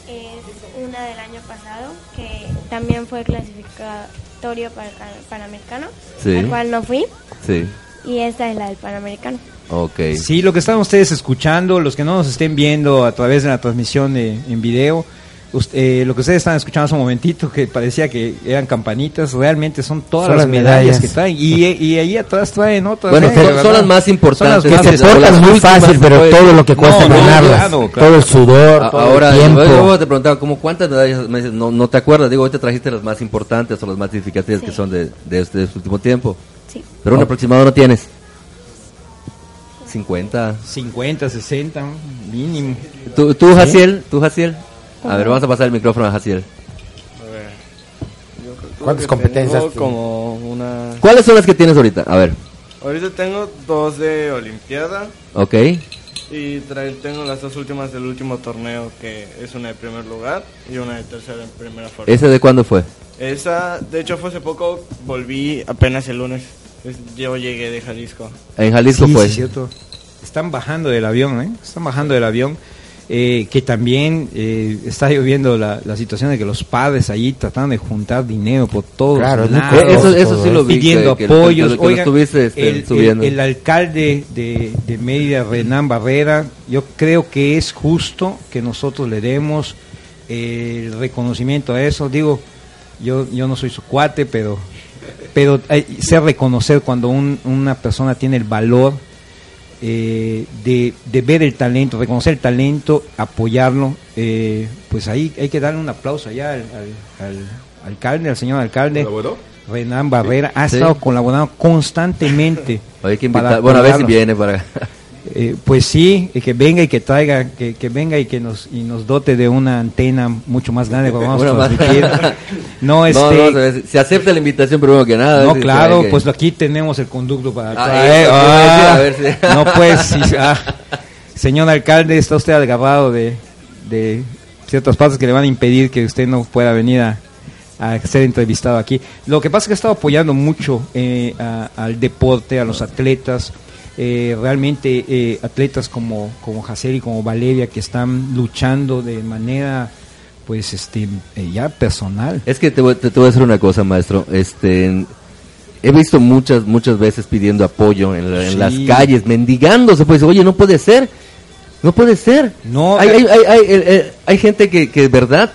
Speaker 8: es una del año pasado que también fue clasificatorio para el ca- panamericano,
Speaker 5: Sí.
Speaker 8: al cual no fui.
Speaker 5: Sí.
Speaker 8: Y esta es la del panamericano.
Speaker 5: Ok.
Speaker 4: Sí, lo que están ustedes escuchando, los que no nos estén viendo a través de la transmisión de- en video, ust- eh, lo que ustedes están escuchando hace un momentito, que parecía que eran campanitas, realmente son todas
Speaker 7: Son
Speaker 4: las
Speaker 7: las
Speaker 4: medallas,
Speaker 7: medallas.
Speaker 4: que traen. Y, y ahí atrás traen otras.
Speaker 5: Bueno,
Speaker 4: ¿eh?
Speaker 5: son- las más importantes.
Speaker 4: Son las
Speaker 7: Que
Speaker 4: más
Speaker 7: se portan muy fácil, pero
Speaker 5: puede
Speaker 7: todo lo que cuesta
Speaker 4: No, no,
Speaker 7: ganarlas,
Speaker 4: claro, claro.
Speaker 7: todo el sudor,
Speaker 5: A-
Speaker 7: todo
Speaker 5: Ahora,
Speaker 7: el tiempo.
Speaker 5: luego te preguntaba, ¿cómo cuántas medallas? Me dices, no, no te acuerdas. Digo, hoy te trajiste las más importantes o las más significativas que son de, de este último tiempo.
Speaker 8: Sí.
Speaker 5: Pero un aproximado no tienes. 50.
Speaker 4: 50, 60, mínimo.
Speaker 5: ¿Tú, tú Jaciel? ¿Tú, Jaciel? A ver, vamos a pasar el micrófono a Jaciel.
Speaker 9: A ver. Yo creo
Speaker 7: ¿Cuántas
Speaker 9: que
Speaker 7: competencias
Speaker 9: tengo como una...
Speaker 5: ¿Cuáles son las que tienes ahorita? A ver,
Speaker 9: Ahorita tengo dos de Olimpiada
Speaker 5: ok.
Speaker 9: y tengo las dos últimas del último torneo que es una de primer lugar y una de tercera en primera fuerza.
Speaker 5: ¿Ese de cuándo fue?
Speaker 9: Esa, de hecho fue hace poco, volví apenas el lunes. Es- Yo llegué de Jalisco.
Speaker 5: En Jalisco
Speaker 4: Sí,
Speaker 5: fue.
Speaker 4: sí, cierto. Están bajando del avión, ¿eh? Están bajando del avión. Eh, que también eh, está lloviendo la, la situación de que los padres allí tratando de juntar dinero por todos
Speaker 7: Claro,
Speaker 4: lados,
Speaker 5: Eso, eso
Speaker 7: todo
Speaker 5: sí lo vi.
Speaker 4: pidiendo
Speaker 5: que-
Speaker 4: apoyos.
Speaker 5: que- que lo
Speaker 4: Oigan,
Speaker 5: estuviste, este,
Speaker 4: el, el-
Speaker 5: subiendo.
Speaker 4: el alcalde de, de Mérida, Renán Barrera, yo creo que es justo que nosotros le demos eh, el reconocimiento a eso. Digo, yo, yo no soy su cuate, pero pero hay, sé reconocer cuando un- una persona tiene el valor eh, de, de ver el talento, reconocer el talento, apoyarlo, eh, pues ahí hay que darle un aplauso allá al, al- al alcalde, al señor alcalde. Renan Barrera ha
Speaker 5: Sí.
Speaker 4: estado colaborando constantemente.
Speaker 5: Hay que
Speaker 4: para
Speaker 5: invitar, bueno, a ver si viene para...
Speaker 4: Eh, pues sí, que venga y que traiga, que, que venga y que nos y nos dote de una antena mucho más grande para vamos a transmitir. No, este,
Speaker 5: No, no, se, acepta la invitación primero que nada.
Speaker 4: no, claro,
Speaker 5: que-
Speaker 4: pues aquí tenemos el conducto para
Speaker 5: Ah,
Speaker 4: traer. Ah,
Speaker 5: a ver si-
Speaker 4: No, pues, ah. señor alcalde, está usted agarrado de, de ciertas partes que le van a impedir que usted no pueda venir a, a ser entrevistado aquí. Lo que pasa es que ha estado apoyando mucho eh, a- al deporte, a los atletas. Eh, realmente eh, atletas como como Jaceri, como Valeria que están luchando de manera pues este eh, ya personal
Speaker 5: Es que te voy, te, te voy a decir una cosa, maestro. Este, he visto muchas, muchas veces pidiendo apoyo en, la- en las calles, mendigándose. Pues, oye, no puede ser. No puede ser.
Speaker 4: No,
Speaker 5: hay,
Speaker 4: eh.
Speaker 5: hay, hay, hay, eh, hay gente que, que verdad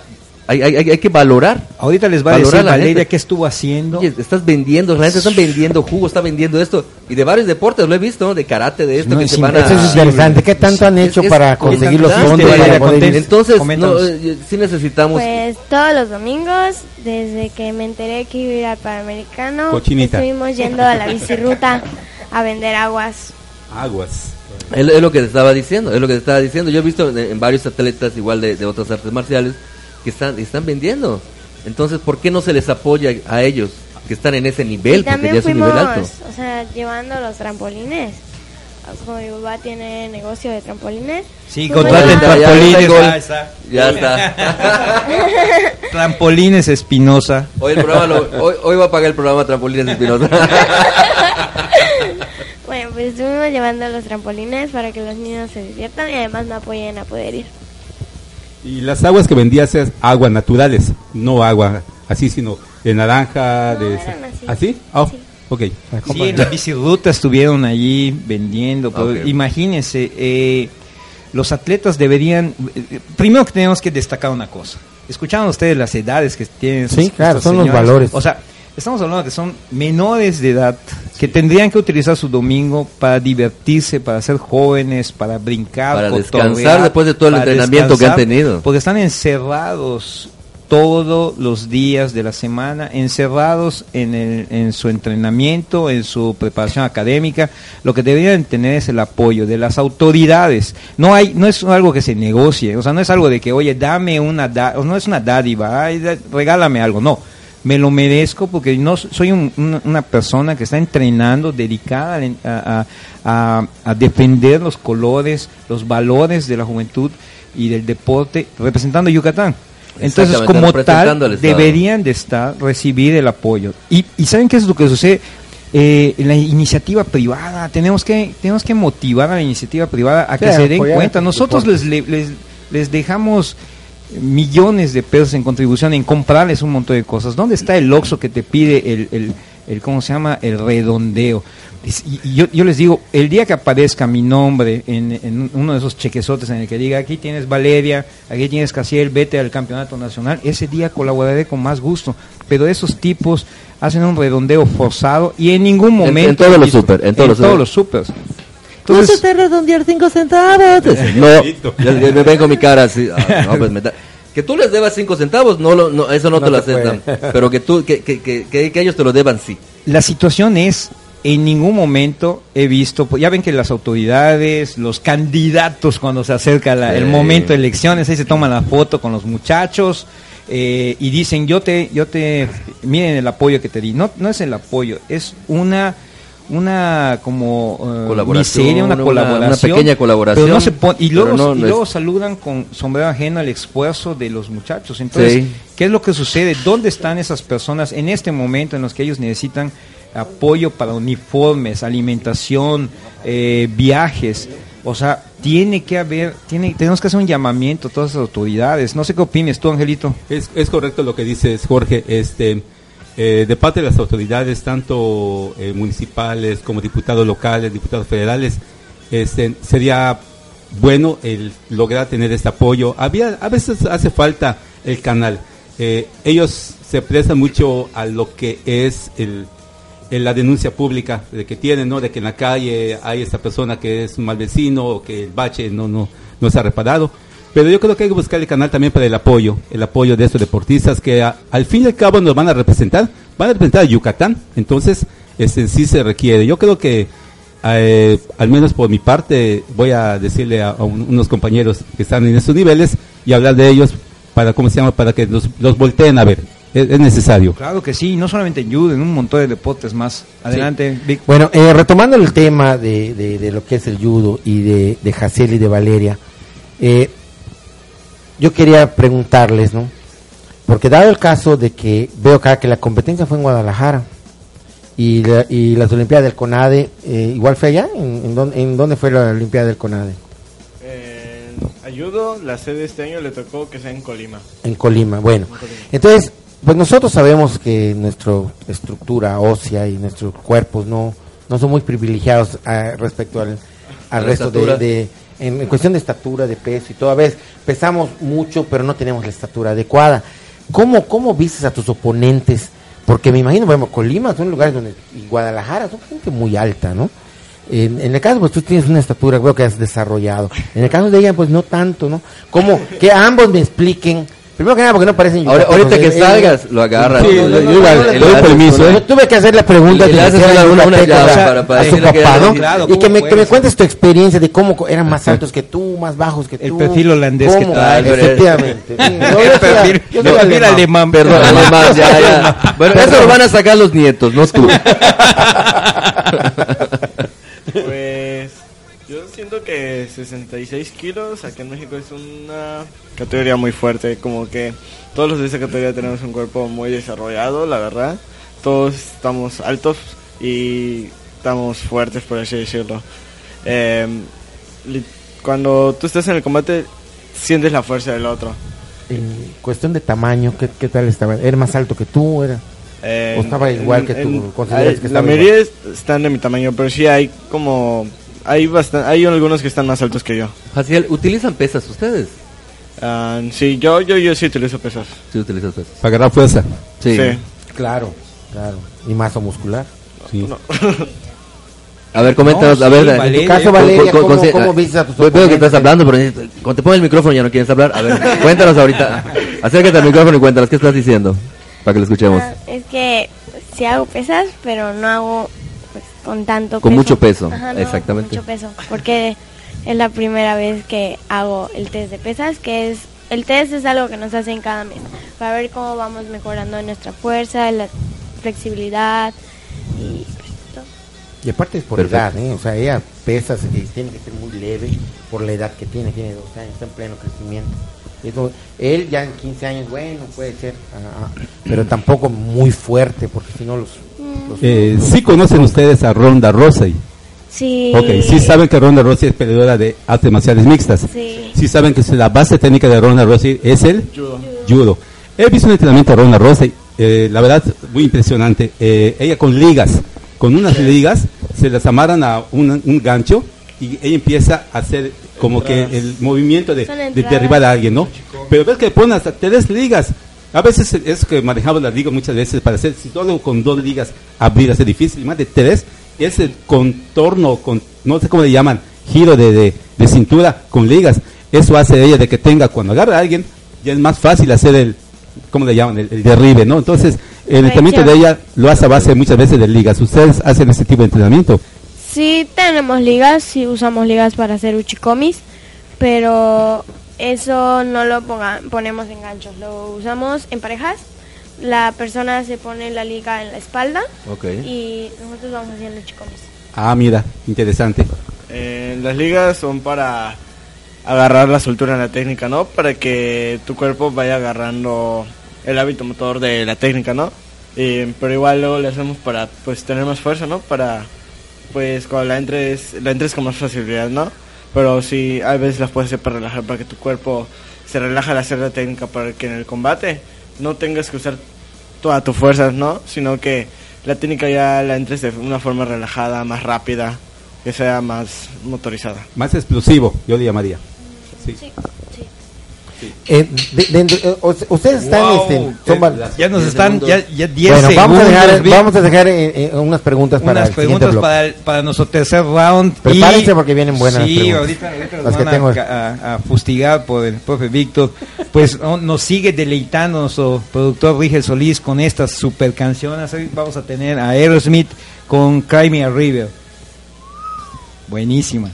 Speaker 5: hay, hay, hay, que valorar.
Speaker 4: Ahorita les va a
Speaker 5: Valorar
Speaker 4: decir
Speaker 5: a la
Speaker 4: Valeria qué estuvo haciendo.
Speaker 5: Oye, estás vendiendo, la gente está vendiendo jugo, está vendiendo esto. Y de varios deportes, lo he visto, ¿no? de karate, de esto,
Speaker 7: No,
Speaker 5: que se van a...
Speaker 7: Eso es interesante. ¿Qué tanto han hecho
Speaker 5: Es-
Speaker 7: para
Speaker 5: es
Speaker 7: conseguir los fondos? para
Speaker 4: Valeria,
Speaker 5: Entonces, no,
Speaker 4: Coméntanos.
Speaker 5: eh, sí necesitamos...
Speaker 8: Pues todos los domingos, desde que me enteré que iba a ir al Panamericano,
Speaker 6: Cochinita.
Speaker 8: estuvimos yendo a la bicirruta a vender aguas.
Speaker 6: Aguas.
Speaker 5: Es, es lo que te estaba diciendo, es lo que te estaba diciendo. Yo he visto en, en varios atletas igual de, de otras artes marciales que están están vendiendo. Entonces, ¿por qué no se les apoya a ellos que están en ese nivel?
Speaker 8: y
Speaker 5: Porque ya es un nivel alto.
Speaker 8: o sea, llevando los trampolines. Como mi papá tiene negocio de trampolines.
Speaker 4: Sí, contraten
Speaker 5: Ya, ya, ya
Speaker 4: trampolines. ah, está.
Speaker 5: Ya está.
Speaker 4: Trampolines Espinosa.
Speaker 5: Hoy, el programa lo- hoy, hoy va a pagar el programa Trampolines Espinosa.
Speaker 8: Bueno, pues estuvimos llevando los trampolines para que los niños se diviertan y además me apoyen a poder ir.
Speaker 6: Y las aguas que vendías es aguas naturales, no agua así, sino de naranja,
Speaker 8: No,
Speaker 6: de...
Speaker 8: eran así.
Speaker 6: ¿Así? Oh,
Speaker 8: Sí.
Speaker 6: ok.
Speaker 4: Sí, en la bicirruta estuvieron allí vendiendo. pero
Speaker 5: Ok.
Speaker 4: Imagínense, eh, los atletas deberían. eh, primero que tenemos que destacar una cosa. Escuchaban ustedes las edades que tienen.
Speaker 7: Sí, claro, son los
Speaker 4: señores?
Speaker 7: valores.
Speaker 4: O sea, estamos hablando que son menores de edad que tendrían que utilizar su domingo para divertirse, para ser jóvenes, para brincar,
Speaker 5: Para descansar después de todo el entrenamiento que han tenido.
Speaker 4: Porque están encerrados todos los días de la semana, encerrados en, el, en su entrenamiento, en su preparación académica. Lo que deberían tener es el apoyo de las autoridades. No hay, no es algo que se negocie, o sea, no es algo de que, oye, dame una, da no es una dádiva, ay, regálame algo, no. Me lo merezco porque no soy un- una, una persona que está entrenando, dedicada al en- a, a- a- a defender los colores, los valores de la juventud y del deporte, representando a Yucatán. Entonces, como tal, deberían de estar, recibir el apoyo. Y, y ¿saben qué es lo que sucede? Eh, la iniciativa privada, tenemos que, tenemos que motivar a la iniciativa privada a
Speaker 7: Sí,
Speaker 4: que se den cuenta. Nosotros les, les, les dejamos millones de pesos en contribución en comprarles un montón de cosas. ¿Dónde está el Oxxo que te pide el, el, el ¿cómo se llama? El redondeo. Y, yo, yo les digo, el día que aparezca mi nombre en, en uno de esos chequesotes en el que diga, aquí tienes Valeria, aquí tienes Casiel, vete al campeonato nacional, ese día colaboraré con más gusto. Pero esos tipos hacen un redondeo forzado y en ningún momento...
Speaker 5: en todos los super, en todos los super.
Speaker 4: los supers.
Speaker 5: Entonces,
Speaker 4: Entonces,
Speaker 5: redondear cinco centavos? No, ya, ya me ven con mi cara así. ah, no, pues me da- Que tú les debas cinco centavos, no, lo, no eso no,
Speaker 7: No
Speaker 5: te lo aceptan.
Speaker 7: puede.
Speaker 5: Pero que tú, que, que, que, que- que ellos te lo deban, sí.
Speaker 4: la situación es, en ningún momento he visto, pues, ya ven que las autoridades, los candidatos cuando se acerca la- el
Speaker 5: Sí.
Speaker 4: momento de elecciones, ahí se toman la foto con los muchachos eh, y dicen, yo te, yo te, miren el apoyo que te di. No, no es el apoyo, es una una como eh,
Speaker 5: Colaboración,
Speaker 4: miseria, una
Speaker 5: una-
Speaker 4: colaboración,
Speaker 5: una pequeña colaboración,
Speaker 4: pero no se pon- y
Speaker 5: pero
Speaker 4: luego,
Speaker 5: no,
Speaker 4: y
Speaker 5: no
Speaker 4: luego
Speaker 5: es-
Speaker 4: saludan con sombrero ajeno al esfuerzo de los muchachos. Entonces,
Speaker 5: Sí.
Speaker 4: ¿Qué es lo que sucede? ¿Dónde están esas personas en este momento en los que ellos necesitan apoyo para uniformes, alimentación, eh, viajes? O sea, tiene que haber, tiene, tenemos que hacer un llamamiento a todas las autoridades. No sé qué opines tú, Angelito.
Speaker 6: Es, es correcto lo que dices, Jorge. Este, eh, de parte de las autoridades, tanto eh, municipales como diputados locales, diputados federales, este, sería bueno el lograr tener este apoyo. Había, a veces hace falta el canal. Eh, ellos se prestan mucho a lo que es el, en la denuncia pública de que tienen, ¿no? De que en la calle hay esta persona que es un mal vecino o que el bache no, no, no se ha reparado. Pero yo creo que hay que buscar el canal también para el apoyo, el apoyo de estos deportistas que a- al fin y al cabo nos van a representar, van a representar a Yucatán. Entonces, este, sí se requiere. Yo creo que, eh, al menos por mi parte, voy a decirle a, a un- unos compañeros que están en estos niveles y hablar de ellos para, ¿cómo se llama? Para que los, los volteen a ver. Es, es necesario.
Speaker 4: Claro que sí, no solamente en judo, en un montón de deportes más. Adelante, Vic.
Speaker 7: Bueno, eh, retomando el tema de, de- de lo que es el judo y de, de y de Valeria, eh, yo quería preguntarles, ¿no? Porque dado el caso de que veo acá que la competencia fue en Guadalajara y, la- y las Olimpiadas del CONADE, eh, igual fue allá, ¿En, en dónde, en dónde fue la Olimpiada del CONADE?
Speaker 9: Eh, ayudo, la sede este año le tocó que sea en Colima.
Speaker 7: En Colima, bueno. Entonces, pues nosotros sabemos que nuestra estructura ósea y nuestros cuerpos no, no son muy privilegiados ah, respecto al, resto de- en, cuestión de estatura, de peso y todo. A veces pesamos mucho, pero no tenemos la estatura adecuada. ¿Cómo, cómo vistes a tus oponentes? Porque me imagino, bueno, Colima son lugares donde, y Guadalajara son gente muy alta, ¿no? En, en el caso, pues tú tienes una estatura, creo que has desarrollado. En el caso de ella, pues no tanto, ¿no? ¿Cómo? Que ambos me expliquen. Primero que nada, porque no parecen
Speaker 5: Ahora- ahorita que salgas, lo agarras.
Speaker 7: Sí,
Speaker 5: No,
Speaker 7: no,
Speaker 5: no,
Speaker 7: no,
Speaker 5: yo igual, le
Speaker 7: no,
Speaker 5: doy
Speaker 7: no,
Speaker 5: permiso.
Speaker 7: Yo tuve que hacerle preguntas
Speaker 5: Le- le haces una- una- una llave para- para
Speaker 7: a su
Speaker 5: que
Speaker 7: papá, y que
Speaker 5: ¿cómo
Speaker 7: me, que me
Speaker 5: puedes?
Speaker 7: cuentes tu experiencia de cómo eran más altos que tú, más bajos que tú.
Speaker 4: El perfil holandés que trae.
Speaker 7: Efectivamente.
Speaker 4: El perfil alemán.
Speaker 5: Perdón, alemán, ya, ya. Bueno, eso lo van a sacar los nietos, no tú.
Speaker 9: Pues yo siento que 66 kilos aquí en México es una categoría muy fuerte, como que todos los de esa categoría tenemos un cuerpo muy desarrollado, la verdad. Todos estamos altos y estamos fuertes, por así decirlo. Eh, li- cuando tú estás en el combate, sientes la fuerza del otro.
Speaker 7: En cuestión de tamaño, ¿qué, qué tal estaba? ¿Era más alto que tú? Era?
Speaker 9: Eh,
Speaker 7: ¿O estaba igual que tú?
Speaker 9: en-
Speaker 7: ¿Consideras
Speaker 9: hay-
Speaker 7: que
Speaker 9: la mayoría es- están de mi tamaño, pero sí hay como hay bastan- hay algunos que están más altos que yo.
Speaker 5: Jaciel, ¿utilizan pesas ustedes?
Speaker 9: Ah, sí, yo yo yo sí utilizo pesas.
Speaker 5: Sí, utilizas pesas.
Speaker 6: Para agarrar fuerza.
Speaker 5: Sí.
Speaker 9: Sí.
Speaker 7: Claro, claro. ¿Y masa muscular?
Speaker 6: Sí.
Speaker 9: No.
Speaker 5: A ver, coméntanos,
Speaker 4: No,
Speaker 5: a
Speaker 4: sí,
Speaker 5: ver.
Speaker 4: Valeria.
Speaker 7: En tu caso, Valeria, ¿cómo- cómo
Speaker 5: ah,
Speaker 7: vistes a tus
Speaker 5: Veo que estás hablando, pero cuando te pongo el micrófono ya no quieres hablar. A ver, cuéntanos ahorita. Acércate al micrófono y cuéntanos qué estás diciendo. Para que lo escuchemos.
Speaker 8: Ah, es que sí hago pesas, pero no hago pues, con tanto
Speaker 5: Con
Speaker 8: peso.
Speaker 5: mucho peso,
Speaker 8: Ajá, no,
Speaker 5: exactamente.
Speaker 8: Con mucho peso, porque es la primera vez que hago el test de pesas, que es el test es algo que nos hacen cada mes para ver cómo vamos mejorando en nuestra fuerza, la flexibilidad y pues, todo.
Speaker 7: Y aparte es por
Speaker 5: Perfecto.
Speaker 7: edad, ¿eh? O sea, ella pesa, se- tiene que ser muy leve por la edad que tiene, tiene 12 años, está en pleno crecimiento. Eso, él ya en 15 años, bueno, puede ser, ah, pero tampoco muy fuerte, porque si no los... los-
Speaker 6: Eh,
Speaker 7: los-
Speaker 6: sí conocen ustedes a Ronda Rosey.
Speaker 8: Sí.
Speaker 6: Ok, sí saben que Ronda Rosey es peleadora de artes marciales mixtas.
Speaker 8: Sí.
Speaker 6: Sí saben que la base técnica de Ronda Rosey es el
Speaker 9: Judo.
Speaker 6: judo. He visto un entrenamiento de Ronda Rosey, eh, la verdad, muy impresionante. Eh, ella con ligas, con unas ligas, se las amarran a un, un gancho y ella empieza a hacer como que el movimiento de, derribar a alguien, ¿no? Pero ves que ponen hasta tres ligas. A veces es que manejamos las ligas muchas veces para hacer, si solo con dos ligas abrir hace difícil, más de tres, es el contorno, con, no sé cómo le llaman, giro de, de, de cintura con ligas. Eso hace ella de que tenga, cuando agarra a alguien, ya es más fácil hacer el, ¿cómo le llaman? El, el derribe, ¿no? Entonces, el entrenamiento de ella lo hace a base muchas veces de ligas. ¿Ustedes hacen ese tipo de entrenamiento?
Speaker 8: Sí tenemos ligas, sí usamos ligas para hacer uchikomis, pero eso no lo ponga- ponemos en ganchos, lo usamos en parejas. La persona se pone la liga en la espalda y nosotros vamos haciendo uchikomis.
Speaker 6: Ah, mira, interesante.
Speaker 9: Eh, las ligas son para agarrar la soltura en la técnica, ¿no? Para que tu cuerpo vaya agarrando el hábito motor de la técnica, ¿no? Eh, pero igual luego le hacemos para pues tener más fuerza, ¿no? Para pues cuando la entres, la entres con más facilidad, ¿no? Pero sí, a veces las puedes hacer para relajar, para que tu cuerpo se relaje al hacer la técnica, para que en el combate no tengas que usar toda tu fuerza, ¿no? Sino que la técnica ya la entres de una forma relajada, más rápida, que sea más motorizada.
Speaker 6: Más explosivo, yo le llamaría. Sí.
Speaker 7: Eh, de- eh, ustedes están,
Speaker 11: Wow,
Speaker 7: este, son val-
Speaker 11: ya nos están, ya, ya 10
Speaker 7: bueno, vamos a dejar, vamos a dejar eh, eh, unas preguntas para
Speaker 11: unas
Speaker 7: el
Speaker 11: preguntas para, el- para nuestro tercer round.
Speaker 7: Prepárense
Speaker 11: Y-
Speaker 7: porque vienen buenas
Speaker 11: Sí,
Speaker 7: preguntas.
Speaker 11: ahorita, ahorita
Speaker 7: Las
Speaker 11: nos
Speaker 7: que
Speaker 11: van
Speaker 7: tengo.
Speaker 11: a, a- fustigar por el profe Víctor. Pues oh, nos sigue deleitando nuestro productor Rigel Solís con estas super canciones. Hoy vamos a tener a Aerosmith con Cry Me a River. Buenísima.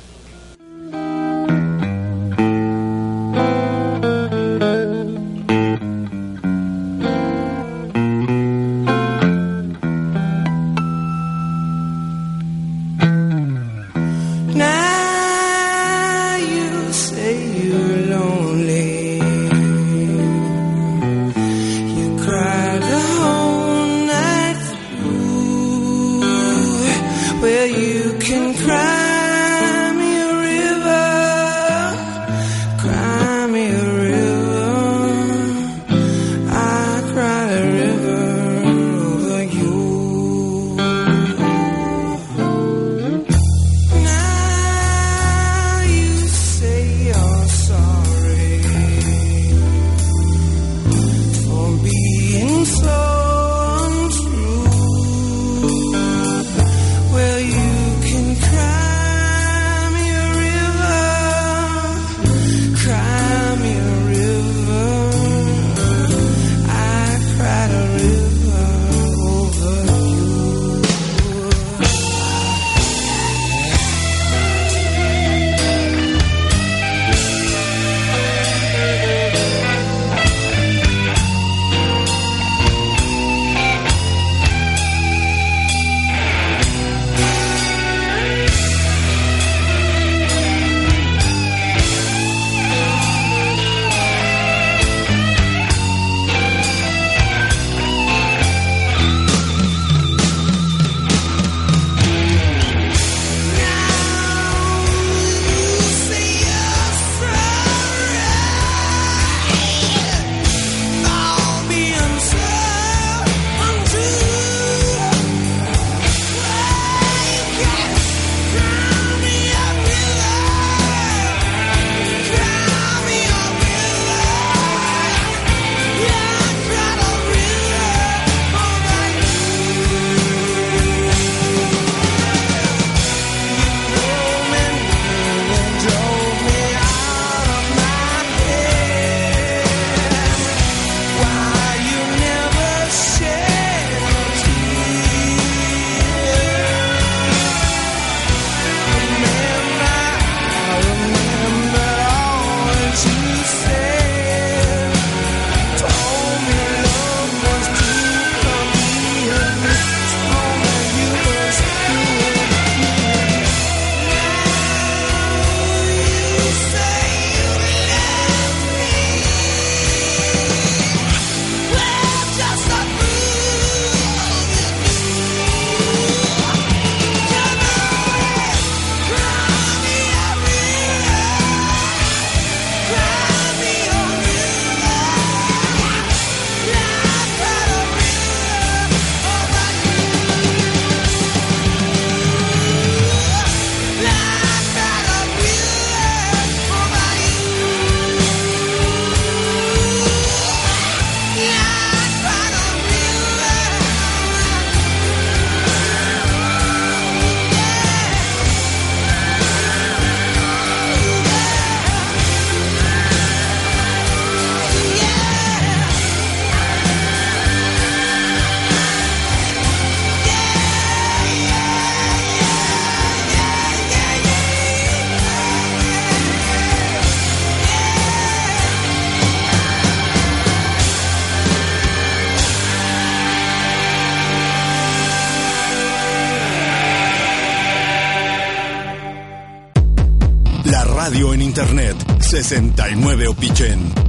Speaker 3: Internet 69 Opichen.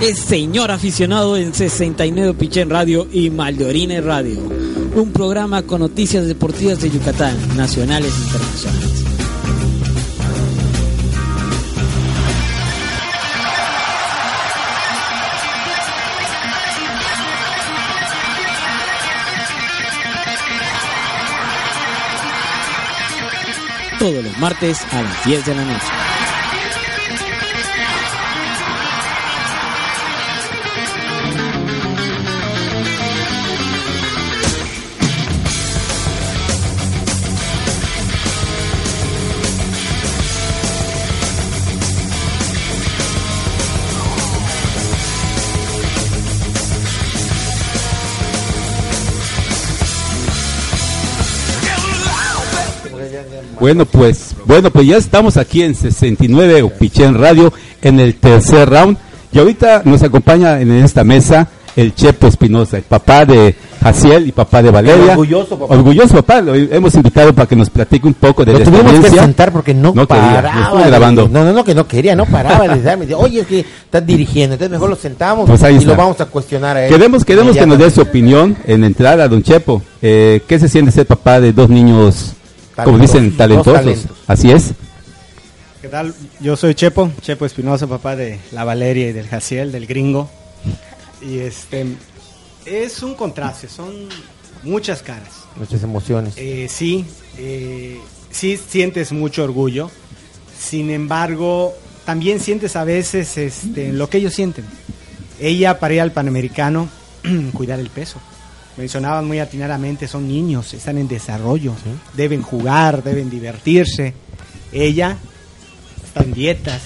Speaker 12: Es señor aficionado en 69 Pichén Radio y Maldorine Radio. Un programa con noticias deportivas de Yucatán, nacionales e internacionales. Todos los martes a las 10 de la noche.
Speaker 6: Bueno, pues, bueno, pues ya estamos aquí en 69 Pichén Radio en el tercer round. Y ahorita nos acompaña en esta mesa el Chepo Espinosa, el papá de Jaciel y papá de Valeria.
Speaker 7: Orgulloso papá.
Speaker 6: Orgulloso papá. Lo hemos invitado para que nos platique un poco de
Speaker 7: Lo
Speaker 6: la
Speaker 7: tuvimos que sentar porque no,
Speaker 6: No quería,
Speaker 7: paraba.
Speaker 6: grabando.
Speaker 7: No, no, no, que no quería, no paraba de darme. Oye, es que estás dirigiendo, entonces mejor lo sentamos
Speaker 6: Pues
Speaker 7: y lo vamos a cuestionar a él.
Speaker 6: Queremos, queremos que nos dé su opinión en entrada, don Chepo. Eh, ¿Qué se siente ser papá de dos niños, como dicen, talentosos?
Speaker 7: talentos.
Speaker 6: Así es.
Speaker 13: ¿Qué tal? Yo soy Chepo, Chepo Espinosa, papá de la Valeria y del Jaciel, del gringo. Y este es un contraste, son muchas caras.
Speaker 7: Muchas emociones.
Speaker 13: Eh, sí, eh, sí sientes mucho orgullo. Sin embargo, también sientes a veces este, lo que ellos sienten. Ella para ir al Panamericano, cuidar el peso. Mencionaban muy atinadamente, son niños, están en desarrollo, deben jugar, deben divertirse. Ella está en dietas,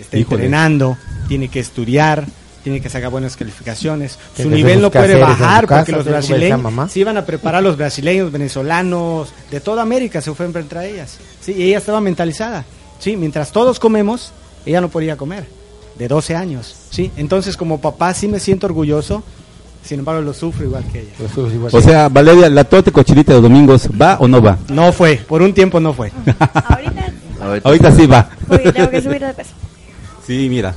Speaker 13: está
Speaker 6: Híjole.
Speaker 13: entrenando, tiene que estudiar, tiene que sacar buenas calificaciones. Su nivel no puede bajar
Speaker 7: casa,
Speaker 13: porque los
Speaker 7: a
Speaker 13: brasileños se iban a preparar los brasileños, venezolanos, de toda América se fue entre ellas. Sí, y ella estaba mentalizada. Sí, mientras todos comemos, ella no podía comer. De 12 años. Sí, entonces como papá sí me siento orgulloso. Sin embargo, lo sufro igual que ella.
Speaker 6: O sea, Valeria, la torta y cochinita de los domingos, ¿va o no va?
Speaker 13: No fue, por un tiempo no fue.
Speaker 6: Ahorita sí va.
Speaker 8: Porque tengo que subir de peso.
Speaker 6: Sí, mira.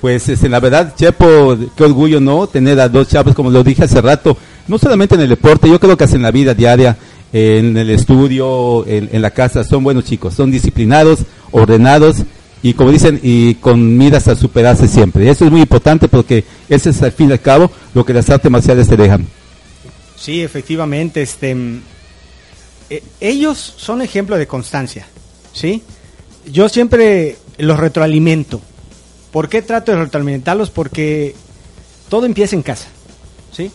Speaker 6: Pues este, la verdad, Chepo, qué orgullo, ¿no? Tener a dos chavos, como lo dije hace rato, no solamente en el deporte, yo creo que hasta en la vida diaria, en el estudio, en, en la casa, son buenos chicos, son disciplinados, ordenados y como dicen, y con miras a superarse siempre. Eso es muy importante porque ese es al fin y al cabo lo que las artes marciales te dejan.
Speaker 13: Sí, efectivamente, este mm, eh, ellos son ejemplo de constancia, ¿sí? Yo siempre los retroalimento. ¿Por qué trato de retroalimentarlos? Porque todo empieza en casa, ¿sí?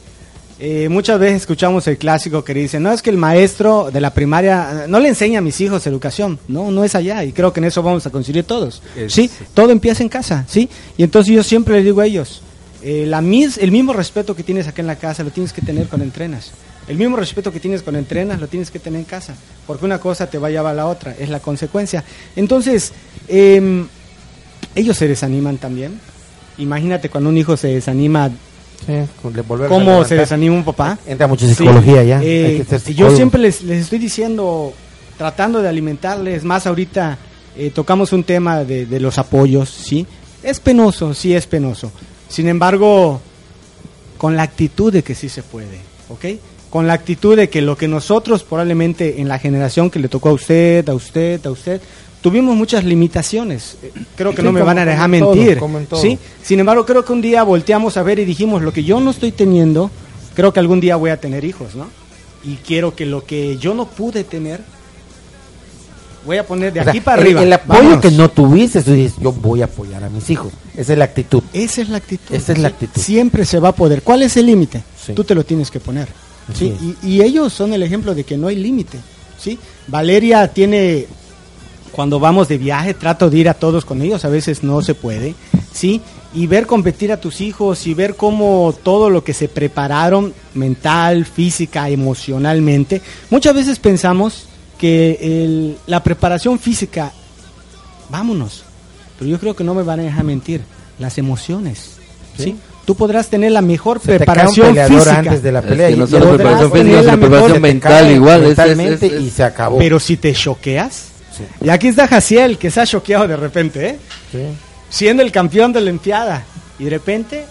Speaker 13: Eh, muchas veces escuchamos el clásico que dice, no es que el maestro de la primaria eh, no le enseña a mis hijos educación, no, no es allá y creo que en eso vamos a coincidir todos,
Speaker 6: Es-
Speaker 13: ¿sí? Todo empieza en casa, ¿sí? Y entonces yo siempre les digo a ellos, eh, la mis- el mismo respeto que tienes acá en la casa lo tienes que tener cuando entrenas. El mismo respeto que tienes cuando entrenas lo tienes que tener en casa, porque una cosa te va a llevar a la otra, es la consecuencia. Entonces, em, ellos se desaniman también. Imagínate cuando un hijo se desanima, ¿cómo se desanima un papá?
Speaker 7: Entra mucha psicología ya,
Speaker 13: eh,
Speaker 7: hay que
Speaker 13: yo siempre les, les estoy diciendo, tratando de alimentarles, más ahorita eh, tocamos un tema de, de los apoyos, ¿sí? Es penoso, sí es penoso. Sin embargo, con la actitud de que sí se puede, ¿ok? Con la actitud de que lo que nosotros probablemente en la generación que le tocó a usted, a usted, a usted, tuvimos muchas limitaciones. Eh, Creo que
Speaker 7: Sí,
Speaker 13: no me
Speaker 7: como-
Speaker 13: van a dejar mentir,
Speaker 7: todo.
Speaker 13: ¿sí? Sin embargo, creo que un día volteamos a ver y dijimos, lo que yo no estoy teniendo, creo que algún día voy a tener hijos, ¿no? Y quiero que lo que yo no pude tener, voy a poner de
Speaker 7: O sea,
Speaker 13: aquí para
Speaker 7: el-
Speaker 13: arriba.
Speaker 7: El, apoyo
Speaker 13: Vámonos.
Speaker 7: que no tuviste, tú dices, yo voy a apoyar a mis hijos. Esa es la actitud.
Speaker 13: Esa es la actitud.
Speaker 7: Esa es la
Speaker 13: Sí,
Speaker 7: actitud.
Speaker 13: Siempre se va a poder. ¿Cuál es el límite?
Speaker 7: Sí.
Speaker 13: Tú te lo tienes que poner. ¿sí? Y, y ellos son el ejemplo de que no hay límite. ¿sí? Valeria tiene, cuando vamos de viaje, trato de ir a todos con ellos, a veces no se puede. ¿sí? Y ver competir a tus hijos y ver cómo todo lo que se prepararon mental, física, emocionalmente. Muchas veces pensamos que el- la preparación física, vámonos. Pero yo creo que no me van a dejar mentir. Las emociones. ¿sí?
Speaker 7: Sí.
Speaker 13: Tú podrás tener la mejor
Speaker 7: Se te cae un
Speaker 13: preparación
Speaker 7: peleador
Speaker 13: física.
Speaker 7: antes de la
Speaker 5: Es
Speaker 7: pelea
Speaker 5: que
Speaker 7: y-
Speaker 5: no
Speaker 7: y
Speaker 5: solo preparación
Speaker 7: tener
Speaker 5: física,
Speaker 7: la
Speaker 5: preparación
Speaker 7: te
Speaker 5: mental igual, es- es-
Speaker 7: mentalmente
Speaker 5: es-
Speaker 7: y se acabó.
Speaker 13: Pero si te choqueas, y aquí está Jaciel, que se ha choqueado de repente, ¿eh?
Speaker 7: Sí.
Speaker 13: siendo el campeón de la Olimpiada. Y de repente,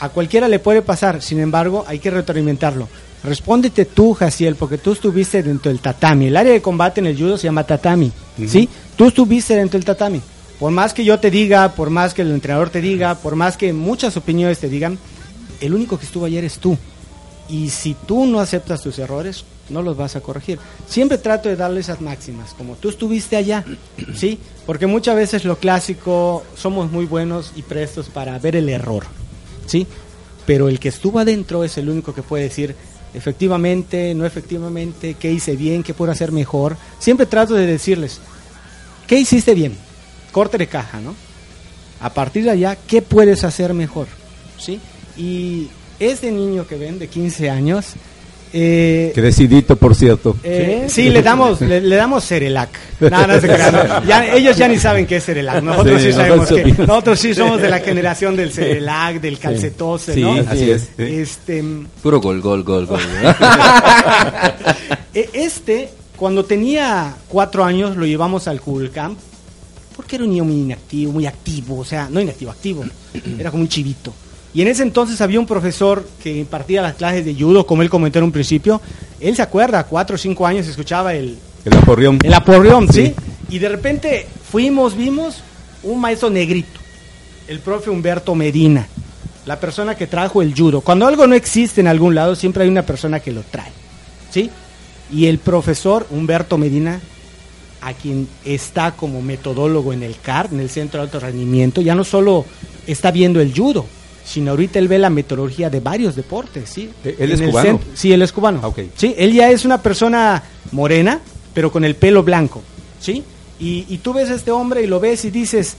Speaker 13: a cualquiera le puede pasar. Sin embargo, hay que retroalimentarlo. Respóndete tú, Jaciel, porque tú estuviste dentro del tatami. El área de combate en el judo se llama tatami. ¿Sí? Tú estuviste dentro del tatami. Por más que yo te diga, por más que el entrenador te diga, por más que muchas opiniones te digan, el único que estuvo ayer es tú. Y si tú no aceptas tus errores, no los vas a corregir. Siempre trato de darle esas máximas, como tú estuviste allá, ¿sí? Porque muchas veces lo clásico, somos muy buenos y prestos para ver el error, ¿sí? Pero el que estuvo adentro es el único que puede decir, efectivamente, no efectivamente, qué hice bien, qué puedo hacer mejor. Siempre trato de decirles, ¿qué hiciste bien? Corte de caja, ¿no? A partir de allá, ¿qué puedes hacer mejor? ¿Sí? Y este niño que ven de 15 años, eh,
Speaker 6: Que decidito, por cierto.
Speaker 13: eh, sí, le damos, le, le damos Cerelac. No, no se crean. Ya, ellos ya ni saben qué es Cerelac. Nosotros sí,
Speaker 6: Sí,
Speaker 13: sabemos
Speaker 6: nosotros
Speaker 13: que. Nosotros sí somos de la generación del Cerelac, del calcetose,
Speaker 6: Sí,
Speaker 13: ¿no?
Speaker 6: así es.
Speaker 13: Este,
Speaker 5: Puro gol, gol, gol, gol.
Speaker 13: e- este, cuando tenía cuatro años, lo llevamos al Cool Camp. Porque era un niño muy inactivo, muy activo. O sea, no inactivo, activo. Era como un chivito. Y en ese entonces había un profesor que impartía las clases de judo, como él comentó en un principio. Él se acuerda, cuatro o cinco años escuchaba el,
Speaker 6: El aporreón.
Speaker 13: el aporreón, ¿sí?
Speaker 6: Sí.
Speaker 13: Y de repente fuimos, vimos un maestro negrito, el profe Humberto Medina, la persona que trajo el judo. Cuando algo no existe en algún lado, siempre hay una persona que lo trae, ¿sí? Y el profesor Humberto Medina, a quien está como metodólogo en el CAR, en el Centro de Alto Rendimiento, ya no solo está viendo el judo, sino ahorita él ve la metodología de varios deportes, ¿sí?
Speaker 6: ¿E-, ¿Él es
Speaker 13: En
Speaker 6: cubano?
Speaker 13: sí, él es cubano.
Speaker 6: Ah, ok.
Speaker 13: Sí, él ya es una persona morena, pero con el pelo blanco, ¿sí? Y, y tú ves a este hombre y lo ves y dices,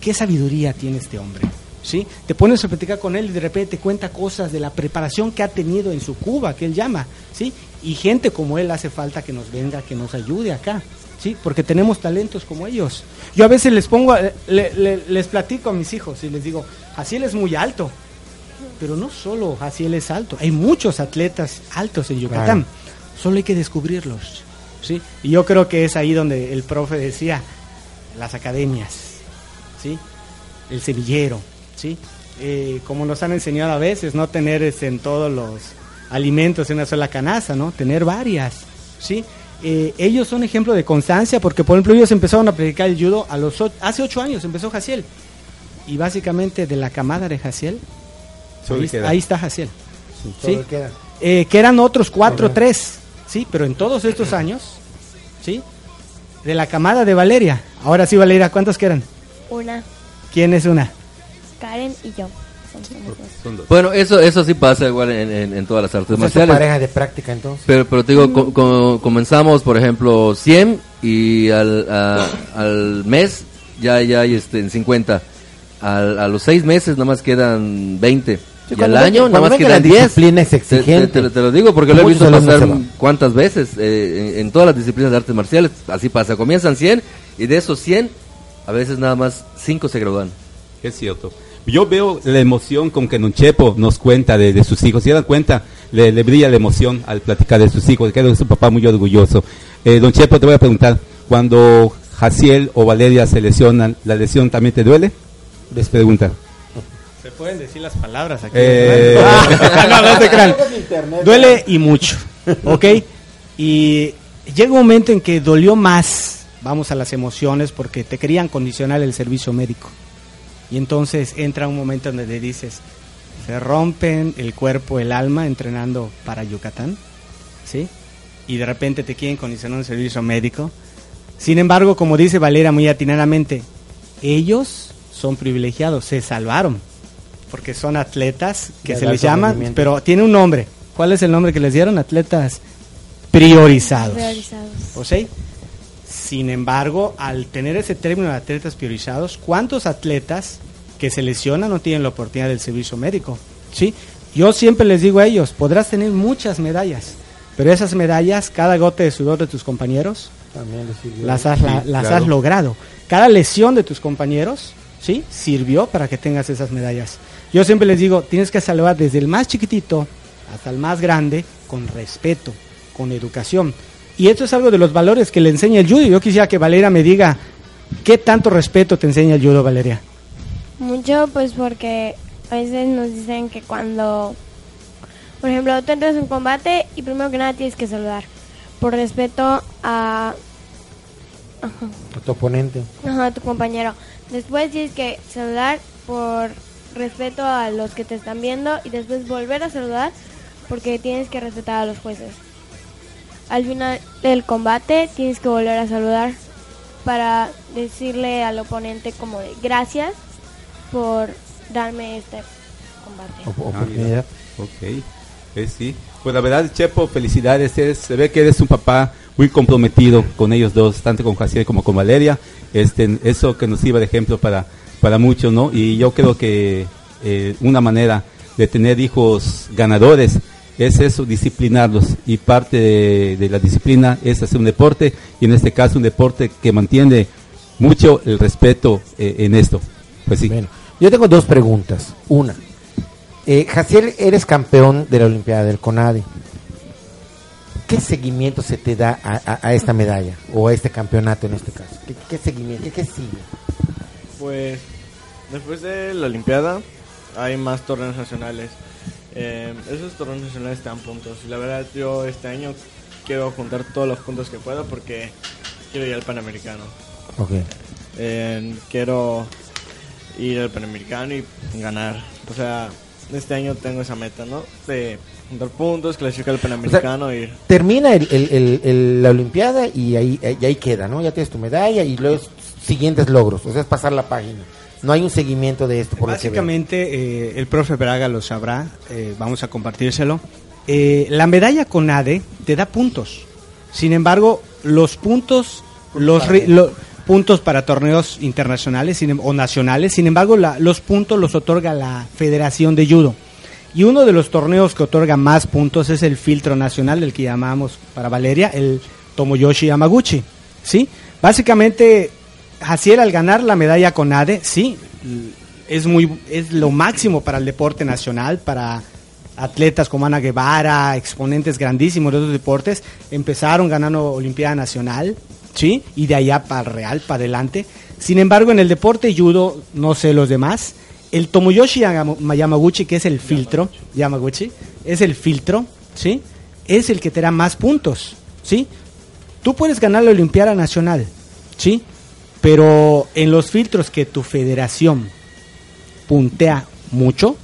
Speaker 13: ¿qué sabiduría tiene este hombre? ¿Sí? Te pones a platicar con él y de repente te cuenta cosas de la preparación que ha tenido en su Cuba, que él llama, ¿sí? Y gente como él hace falta que nos venga, que nos ayude acá, ¿sí? Porque tenemos talentos como ellos. Yo a veces les pongo, a- le- le- les platico a mis hijos y les digo, él es muy alto, pero no solo Jaciel es alto, hay muchos atletas altos en Yucatán, solo hay que descubrirlos. ¿sí? Y yo creo que es ahí donde el profe decía, las academias, ¿sí? el semillero, ¿sí? Eh, como nos han enseñado a veces, no tener este, en todos los alimentos en una sola canasta, ¿no? tener varias. ¿sí? Eh, ellos son ejemplo de constancia porque, por ejemplo, ellos empezaron a practicar el judo a los hace ocho años, empezó Jaciel. Y básicamente de la camada de Jaciel, ahí, ahí está Jaciel. ¿sí?
Speaker 7: queda.
Speaker 13: Eh, que eran otros cuatro, tres, sí, pero en todos estos años, sí, de la camada de Valeria. Ahora sí, Valeria, ¿cuántos quedan?
Speaker 8: Una,
Speaker 13: ¿Quién es una?
Speaker 8: Karen y yo. Somos dos.
Speaker 5: Bueno, eso eso sí pasa igual en, en- en todas las artes marciales.
Speaker 7: pareja de práctica entonces.
Speaker 5: Pero, pero te digo, co- co- comenzamos, por ejemplo, 100 y al, a- al mes ya, ya hay este, en 50. Al- a los seis meses nada más quedan 20.
Speaker 7: Sí,
Speaker 5: y al año nada más quedan
Speaker 7: la
Speaker 5: 10.
Speaker 7: disciplina es
Speaker 5: Te- te-
Speaker 7: exigente,
Speaker 5: Te, te lo digo porque lo he visto pasar cuántas veces eh, en, en todas las disciplinas de artes marciales. Así pasa. Comienzan 100 y de esos 100, a veces nada más 5 se gradúan.
Speaker 6: Es cierto. Yo veo la emoción con que Don Chepo nos cuenta de, de sus hijos. Si dan cuenta, le, le brilla la emoción al platicar de sus hijos. Queda su papá muy orgulloso. Eh, don Chepo, te voy a preguntar, cuando Jaciel o Valeria se lesionan, ¿la lesión también te duele? Les pregunta.
Speaker 13: Se pueden decir las palabras aquí.
Speaker 6: Eh.
Speaker 13: No, no te crean. Duele y mucho, ¿ok? Y llega un momento en que dolió más, vamos a las emociones, porque te querían condicionar el servicio médico. Y entonces entra un momento donde le dices, se rompen el cuerpo, el alma entrenando para Yucatán, ¿sí? Y de repente te quieren condicionar un servicio médico. Sin embargo, como dice Valera muy atinadamente, ellos son privilegiados, se salvaron, porque son atletas que
Speaker 7: De
Speaker 13: se les
Speaker 7: alto
Speaker 13: llama,
Speaker 7: rendimiento.
Speaker 13: pero tiene un nombre. ¿Cuál es el nombre que les dieron? Atletas priorizados.
Speaker 8: Priorizados.
Speaker 13: ¿O sí? Sin embargo, al tener ese término de atletas priorizados, ¿cuántos atletas que se lesionan no tienen la oportunidad del servicio médico? ¿Sí? Yo siempre les digo a ellos, podrás tener muchas medallas, pero esas medallas, cada gota de sudor de tus compañeros,
Speaker 7: También
Speaker 13: las has, la-
Speaker 6: Sí,
Speaker 13: las
Speaker 6: claro.
Speaker 13: has logrado. Cada lesión de tus compañeros, ¿sí? Sirvió para que tengas esas medallas. Yo siempre les digo, tienes que salvar desde el más chiquitito hasta el más grande con respeto, con educación. Y esto es algo de los valores que le enseña el judo. Yo quisiera que Valeria me diga, ¿qué tanto respeto te enseña el judo, Valeria?
Speaker 8: Mucho, pues porque a veces nos dicen que cuando, por ejemplo, tú entras en un combate y primero que nada tienes que saludar. Por respeto a, ajá,
Speaker 7: A tu oponente.
Speaker 8: ajá, a tu compañero. Después tienes que saludar por respeto a los que te están viendo y después volver a saludar porque tienes que respetar a los jueces. Al final del combate tienes que volver a saludar para decirle al oponente como de gracias por darme este combate.
Speaker 7: Op- oportunidad.
Speaker 6: Ok, eh, sí. Pues la verdad, Chepo, felicidades. Eres- se ve que eres un papá muy comprometido con ellos dos, tanto con Jaciel como con Valeria. Este, eso que nos sirva de ejemplo para, para muchos, ¿no? Y yo creo que eh, una manera de tener hijos ganadores es eso, disciplinarlos. Y parte de, de la disciplina es hacer un deporte, y en este caso un deporte que mantiene mucho el respeto eh, en esto. Pues sí.
Speaker 7: Bueno, yo tengo dos preguntas. Una, eh, Jaciel, eres campeón de la Olimpiada del CONADE. ¿Qué seguimiento se te da a, a- a esta medalla o a este campeonato en este caso? ¿Qué, qué seguimiento? ¿Qué, qué sigue?
Speaker 9: Pues después de la Olimpiada hay más torneos nacionales. Eh, esos torneos nacionales te dan puntos. Y la verdad yo este año quiero juntar todos los puntos que pueda porque quiero ir al Panamericano.
Speaker 7: Ok.
Speaker 9: Eh, quiero ir al Panamericano y ganar. O sea, este año tengo esa meta, ¿no? De juntar puntos, clasificar al Panamericano y ir.
Speaker 7: Termina el- el- el- el- la Olimpiada y ahí, y ahí queda, ¿no? Ya tienes tu medalla y luego siguientes logros. O sea, es pasar la página. No hay un seguimiento de esto. Por.
Speaker 13: Básicamente, eh, el profe Braga lo sabrá, eh, vamos a compartírselo. Eh, la medalla con ADE te da puntos. Sin embargo, los puntos, los lo- puntos para torneos internacionales em- o nacionales, sin embargo, la- los puntos los otorga la Federación de Judo. Y uno de los torneos que otorga más puntos es el filtro nacional, el que llamamos para Valeria, el Tomoyoshi Yamaguchi. ¿Sí? Básicamente, Jaciel al ganar la medalla con ADE, sí, es, muy, es lo máximo para el deporte nacional, para atletas como Ana Guevara, exponentes grandísimos de otros deportes, empezaron ganando Olimpiada Nacional, ¿sí? Y de allá para el Real, para adelante. Sin embargo, en el deporte judo, no sé los demás, el Tomoyoshi Yamaguchi, que es el filtro, Yamaguchi, es el filtro, ¿sí? Es el que te da más puntos, ¿sí? Tú puedes ganar la Olimpiada Nacional, ¿sí? Pero en los filtros que tu federación puntea mucho,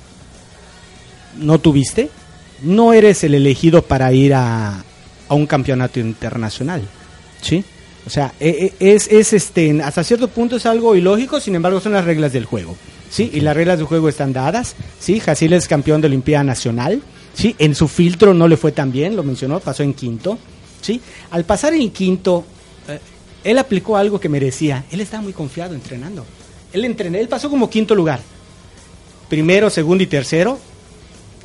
Speaker 13: no tuviste, no eres el elegido para ir a, a un campeonato internacional, ¿sí? O sea, e- e- es, es este, hasta cierto punto es algo ilógico, sin embargo son las reglas del juego, ¿sí? Y las reglas del juego están dadas, ¿sí? Jaciel es campeón de Olimpiada Nacional, ¿sí? En su filtro no le fue tan bien, lo mencionó, pasó en quinto, ¿sí? Al pasar en quinto, eh, él aplicó algo que merecía, él estaba muy confiado entrenando, él entrenó, él pasó como quinto lugar, primero, segundo y tercero,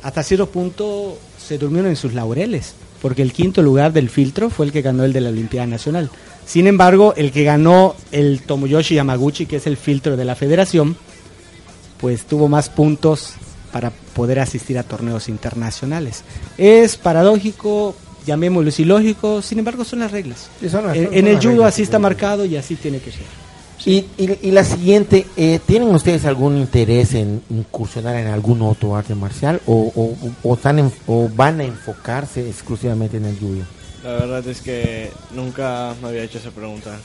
Speaker 13: hasta cierto punto se durmieron en sus laureles, porque el quinto lugar del filtro fue el que ganó el de la Olimpiada Nacional. Sin embargo, el que ganó el Tomoyoshi Yamaguchi, que es el filtro de la federación, pues tuvo más puntos para poder asistir a torneos internacionales. Es paradójico, llamémoslo ilógico, sin embargo son las reglas.
Speaker 7: Sí, son las-
Speaker 13: en,
Speaker 7: son
Speaker 13: en el judo
Speaker 7: reglas,
Speaker 13: así
Speaker 7: sí,
Speaker 13: está marcado y así tiene que ser.
Speaker 7: Y, y, y la siguiente, eh, ¿tienen ustedes algún interés en incursionar en algún otro arte marcial o, o, o están en- o van a enfocarse exclusivamente en el judo?
Speaker 9: La verdad es que nunca me había hecho esa pregunta.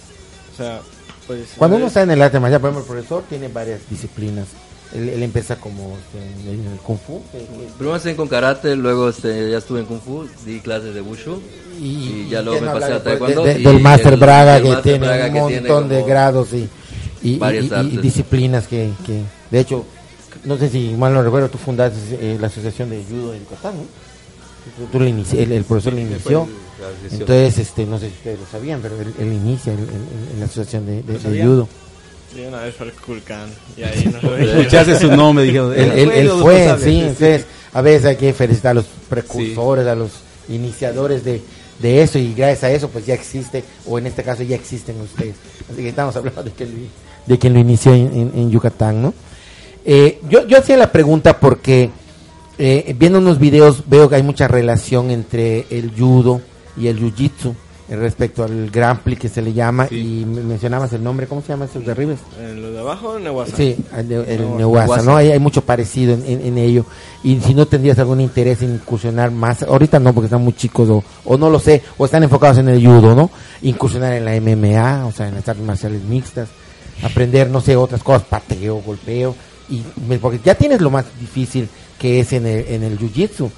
Speaker 9: O sea, pues...
Speaker 7: Cuando uno está en el arte marcial, por ejemplo, el profesor tiene varias disciplinas. Él, él empieza como este, en el kung fu.
Speaker 5: Primero estuve con karate, luego este, ya estuve en kung fu, di clases de wushu y, ya luego
Speaker 7: ¿quién
Speaker 5: me pasé a taekwondo.
Speaker 7: de- de-
Speaker 5: y
Speaker 7: del Master
Speaker 5: el-
Speaker 7: Braga
Speaker 5: el
Speaker 7: que
Speaker 5: Master
Speaker 7: tiene
Speaker 5: Braga
Speaker 7: un montón
Speaker 5: tiene
Speaker 7: de grados y, y,
Speaker 5: varias
Speaker 7: y- y
Speaker 5: artes.
Speaker 7: disciplinas que, que, de hecho, no sé si mal no recuerdo, tú fundaste eh, la asociación de judo de Yucatán, ¿no? Tú, tú le inici- el, el profesor le inició. Entonces, este, no sé si ustedes lo sabían, pero él, él inicia el- la asociación de, de-
Speaker 9: ¿Lo
Speaker 7: de judo.
Speaker 9: Sí, una vez fue al Kulkan y ahí no lo
Speaker 6: Escuchaste su nombre, dijeron,
Speaker 7: Él, él- él fue, sí, entonces a veces hay que felicitar a los precursores, a los iniciadores de, de eso y gracias a eso pues ya existe, o en este caso ya existen ustedes. Así que estamos hablando de, que lo- de quien lo inició en, en- en Yucatán, ¿no? Eh, yo, yo hacía la pregunta porque eh, viendo unos videos veo que hay mucha relación entre el judo y el jiu-jitsu respecto al Grand Prix que se le llama y me- mencionabas el nombre, ¿cómo se llama esos derribes?
Speaker 9: En lo de abajo, Nehuasa.
Speaker 7: Sí, el, el. Neuasa, ¿no? Hay, hay mucho parecido en, en- en ello. Y si no tendrías algún interés en incursionar más, ahorita no, porque están muy chicos, o, o no lo sé, o están enfocados en el judo, ¿no? Incursionar en la MMA, o sea, en las artes marciales mixtas, aprender, no sé, otras cosas, pateo, golpeo, y porque ya tienes lo más difícil que es en el, en el jiu-jitsu,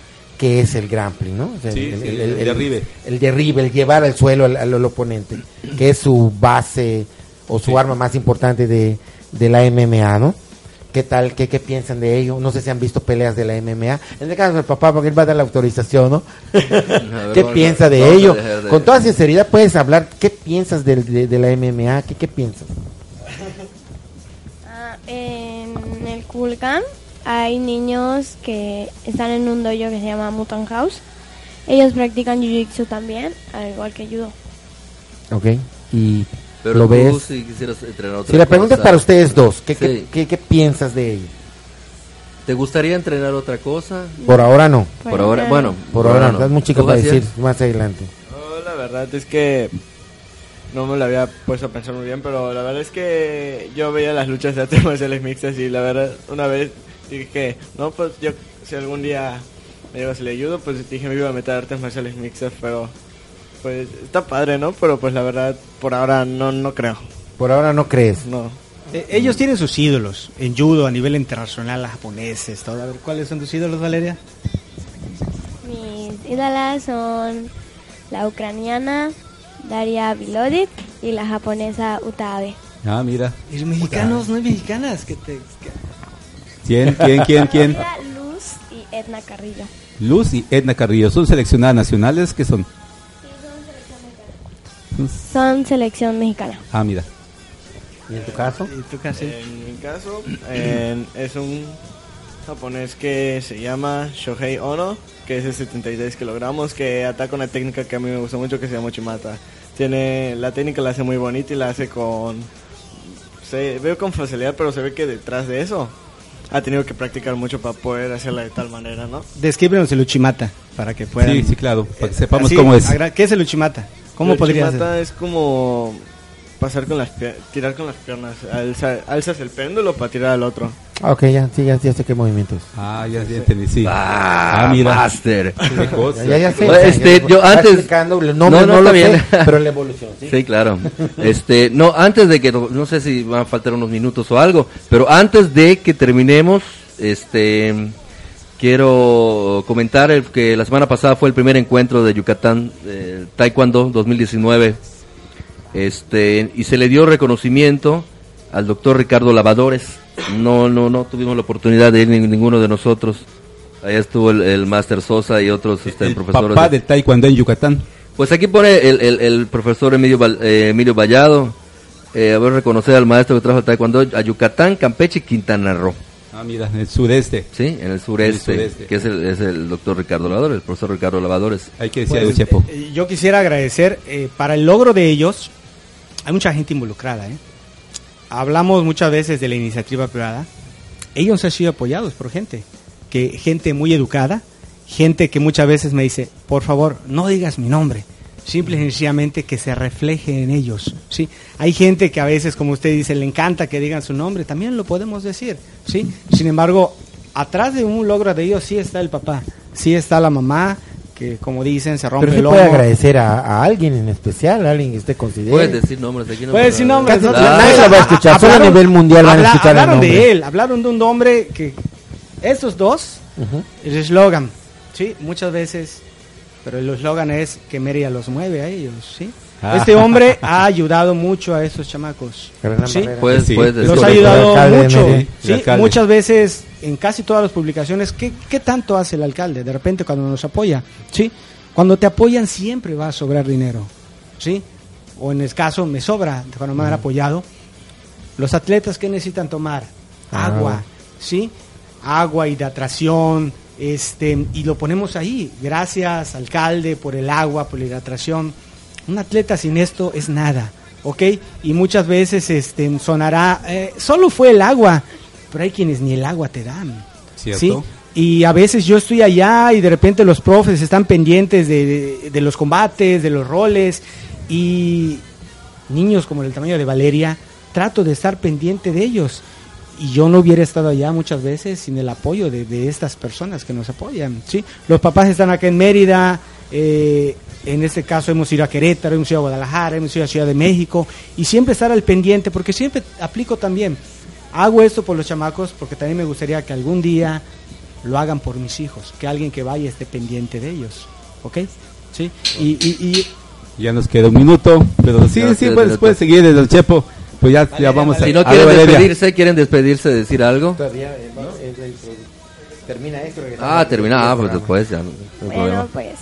Speaker 7: que es el grappling, ¿no? O sea,
Speaker 6: Sí, sí, el derribe.
Speaker 7: El derribe, el llevar al suelo al, al- al oponente, que es su base o su arma más importante de, de la MMA, ¿no? ¿Qué tal? ¿Qué, ¿Qué piensan de ello? No sé si han visto peleas de la MMA. En el caso del papá, porque él va a dar la autorización, ¿no? ¿Qué piensa de
Speaker 5: a
Speaker 7: ello?
Speaker 5: de-
Speaker 7: Con toda sinceridad puedes hablar. ¿Qué piensas del- de, de la MMA? ¿Qué, qué piensas?
Speaker 8: Ah, en el Kulkan hay niños que están en un dojo que se llama Mutant House. Ellos practican Jiu-Jitsu también, al igual que Judo.
Speaker 7: ¿Ok? Y
Speaker 5: Pero
Speaker 7: lo
Speaker 5: tú,
Speaker 7: ves.
Speaker 5: si quisieras entrenar otra
Speaker 7: Si la pregunta es para ustedes dos, ¿qué, qué-
Speaker 5: Sí.
Speaker 7: qué- qué piensas de ello?
Speaker 5: ¿Te gustaría entrenar otra cosa?
Speaker 7: Por ahora no.
Speaker 5: Por ahora, bueno.
Speaker 7: Por ahora no. Estás muy chico
Speaker 5: ¿Tú,
Speaker 7: para decir más adelante.
Speaker 9: No, la verdad es que no me lo había puesto a pensar muy bien, pero la verdad es que yo veía las luchas de artes marciales mixtas y la verdad una vez dije que, no, pues yo si algún día me llevas el ayudo, pues dije me iba a meter a artes marciales mixtas, pero pues está padre, ¿no? Pero pues la verdad por ahora no, no creo.
Speaker 7: Por ahora no crees.
Speaker 9: No.
Speaker 13: Eh, ellos tienen sus ídolos en judo a nivel internacional, las japoneses, todo. A ver, ¿cuáles son tus ídolos, Valeria?
Speaker 8: Mis ídolas son la ucraniana Daria Vilodic y la japonesa Utabe.
Speaker 6: Ah, mira.
Speaker 13: ¿Y mexicanos, no hay mexicanas? que te,
Speaker 6: ¿Quién, quién, quién, quién?
Speaker 8: Luz y Edna Carrillo.
Speaker 6: Luz y Edna Carrillo. ¿Son seleccionadas nacionales? ¿Qué son?
Speaker 8: Son selección mexicana.
Speaker 6: Ah, mira.
Speaker 7: ¿Y en tu caso?
Speaker 13: ¿Y tu caso?
Speaker 9: En mi caso en- es un japonés que se llama Shohei Ono, que es de 76 kilogramos, que ataca una técnica que a mí me gusta mucho que se llama Chimata. Tiene, la técnica la hace muy bonita y la hace con... Se veo con facilidad, pero se ve que detrás de eso ha tenido que practicar mucho para poder hacerla de tal manera, ¿no?
Speaker 13: Descríbenos el Uchimata para que puedan.
Speaker 6: Sí, sí, claro, para que sepamos
Speaker 13: Así,
Speaker 6: cómo es.
Speaker 13: ¿Qué es el Uchimata? ¿Cómo
Speaker 9: El
Speaker 13: podría
Speaker 9: Chimata
Speaker 13: ser?
Speaker 9: es como pasar con las tirar con las piernas, Alza- alzas el péndulo para tirar al otro.
Speaker 7: Ah, ok, ya, sí, ya, ya sé qué movimientos.
Speaker 6: Ah, ya, ya entendí, sí.
Speaker 5: Ah,
Speaker 6: mira.
Speaker 5: master.
Speaker 6: Qué cosa.
Speaker 7: Ya, ya sé. Ya,
Speaker 5: este,
Speaker 7: ya,
Speaker 5: yo antes-
Speaker 7: nombre
Speaker 5: No,
Speaker 7: no,
Speaker 5: no,
Speaker 7: lo
Speaker 5: bien.
Speaker 7: pero la evolución, ¿sí?
Speaker 5: Sí, claro. Este, no, antes de que, no sé si van a faltar unos minutos o algo, pero antes de que terminemos, este, quiero comentar el que la semana pasada fue el primer encuentro de Yucatán eh, Taekwondo 2019, este, y se le dio reconocimiento al doctor Ricardo Lavadores. No, no, no tuvimos la oportunidad de ir ni- ninguno de nosotros. Allá estuvo el, el Máster Sosa y otros este,
Speaker 6: El
Speaker 5: profesores.
Speaker 6: papá
Speaker 5: de-
Speaker 6: Taekwondo en Yucatán.
Speaker 5: pues aquí pone el, el, el profesor Emilio, Val- eh, Emilio Vallado, eh, a ver, reconocer al maestro que trajo el taekwondo a Yucatán, Campeche y Quintana Roo.
Speaker 6: Ah, mira, en el sureste.
Speaker 5: Sí, en el sureste,
Speaker 6: El sureste.
Speaker 5: que es el, es el doctor Ricardo Lavadores, el profesor Ricardo Lavadores.
Speaker 6: Hay que decir
Speaker 13: Pues, eh, yo quisiera agradecer eh, para el logro de ellos. Hay mucha gente involucrada. ¿eh? Hablamos muchas veces de la iniciativa privada. Ellos han sido apoyados por gente, que gente muy educada, gente que muchas veces me dice, por favor, no digas mi nombre. Simple y sencillamente que se refleje en ellos, ¿sí? Hay gente que a veces, como usted dice, le encanta que digan su nombre, también lo podemos decir, ¿sí? Sin embargo, atrás de un logro de ellos sí está el papá, sí está la mamá, que como dicen, se rompe
Speaker 7: Pero
Speaker 13: el
Speaker 7: puede
Speaker 13: lomo.
Speaker 7: agradecer a, a alguien en especial, a alguien que usted considere.
Speaker 5: Puedes decir nombres aquí. no
Speaker 13: Puede
Speaker 5: pasa
Speaker 13: decir nombres.
Speaker 7: Casi
Speaker 13: ¿no?
Speaker 7: nadie lo va a escuchar, solo a
Speaker 13: Hablaron-
Speaker 7: nivel mundial van a
Speaker 13: habla-
Speaker 7: escuchar
Speaker 13: Hablaron de él, hablaron de un hombre que... Estos dos,
Speaker 7: Ujú.
Speaker 13: el eslogan, ¿sí? Muchas veces, pero el eslogan es que Mérida los mueve a ellos, ¿sí?
Speaker 6: Ah.
Speaker 13: Este hombre ha ayudado mucho a esos chamacos, ¿sí?
Speaker 5: Puedes,
Speaker 6: Sí,
Speaker 5: puedes.
Speaker 13: Los ha ayudado mucho, ¿sí? Muchas veces, en casi todas las publicaciones, ¿qué, ¿qué tanto hace el alcalde? De repente cuando nos apoya, ¿sí? Cuando te apoyan siempre va a sobrar dinero, ¿sí? O en el caso, me sobra, cuando me han apoyado. Los atletas, ¿qué necesitan tomar?
Speaker 7: Agua.
Speaker 13: Agua, ¿sí? Agua, hidratación, este, y lo ponemos ahí. Gracias, alcalde, por el agua, por la hidratación. Un atleta sin esto es nada, ¿ok? Y muchas veces este, sonará, eh, solo fue el agua, pero hay quienes ni el agua te dan.
Speaker 6: ¿Cierto?
Speaker 13: ¿sí? Y a veces yo estoy allá y de repente los profes están pendientes de, de- de los combates, de los roles. Y niños como el tamaño de Valeria, trato de estar pendiente de ellos. Y yo no hubiera estado allá muchas veces sin el apoyo de, de estas personas que nos apoyan. ¿sí? Los papás están acá en Mérida, eh, en este caso hemos ido a Querétaro, hemos ido a Guadalajara, hemos ido a Ciudad de México. Y siempre estar al pendiente, porque siempre aplico también. Hago esto por los chamacos porque también me gustaría que algún día lo hagan por mis hijos, que alguien que vaya esté pendiente de ellos. ¿Ok? ¿Sí? Y, y, y
Speaker 6: Ya nos queda un minuto, pero sí,
Speaker 5: Ya
Speaker 6: sí,
Speaker 5: un
Speaker 6: puedes, puedes seguir desde el Chepo. Pues ya, ya vamos a
Speaker 5: Si no
Speaker 6: a ver,
Speaker 5: quieren despedirse, quieren despedirse, decir algo.
Speaker 7: Todavía eh, no, produ- termina esto.
Speaker 5: Ah, termina, ah, pues después ya. no hay
Speaker 8: Bueno,
Speaker 5: problema.
Speaker 8: pues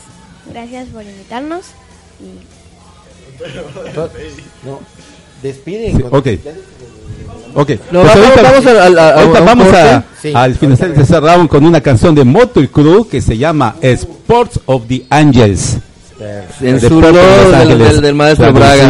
Speaker 8: gracias por invitarnos. Y
Speaker 7: To- No, despiden.
Speaker 6: Sí,
Speaker 7: con-
Speaker 6: ok. Ok,
Speaker 5: No,
Speaker 6: pues
Speaker 5: vamos-
Speaker 6: ahorita,
Speaker 5: vamos a-
Speaker 6: ahorita
Speaker 5: a
Speaker 6: vamos a.
Speaker 7: Sí.
Speaker 6: al finalizar de ese round con una canción de Moto y Crew que se llama Sports of the Angels.
Speaker 5: En su honor del, del- del maestro Braga.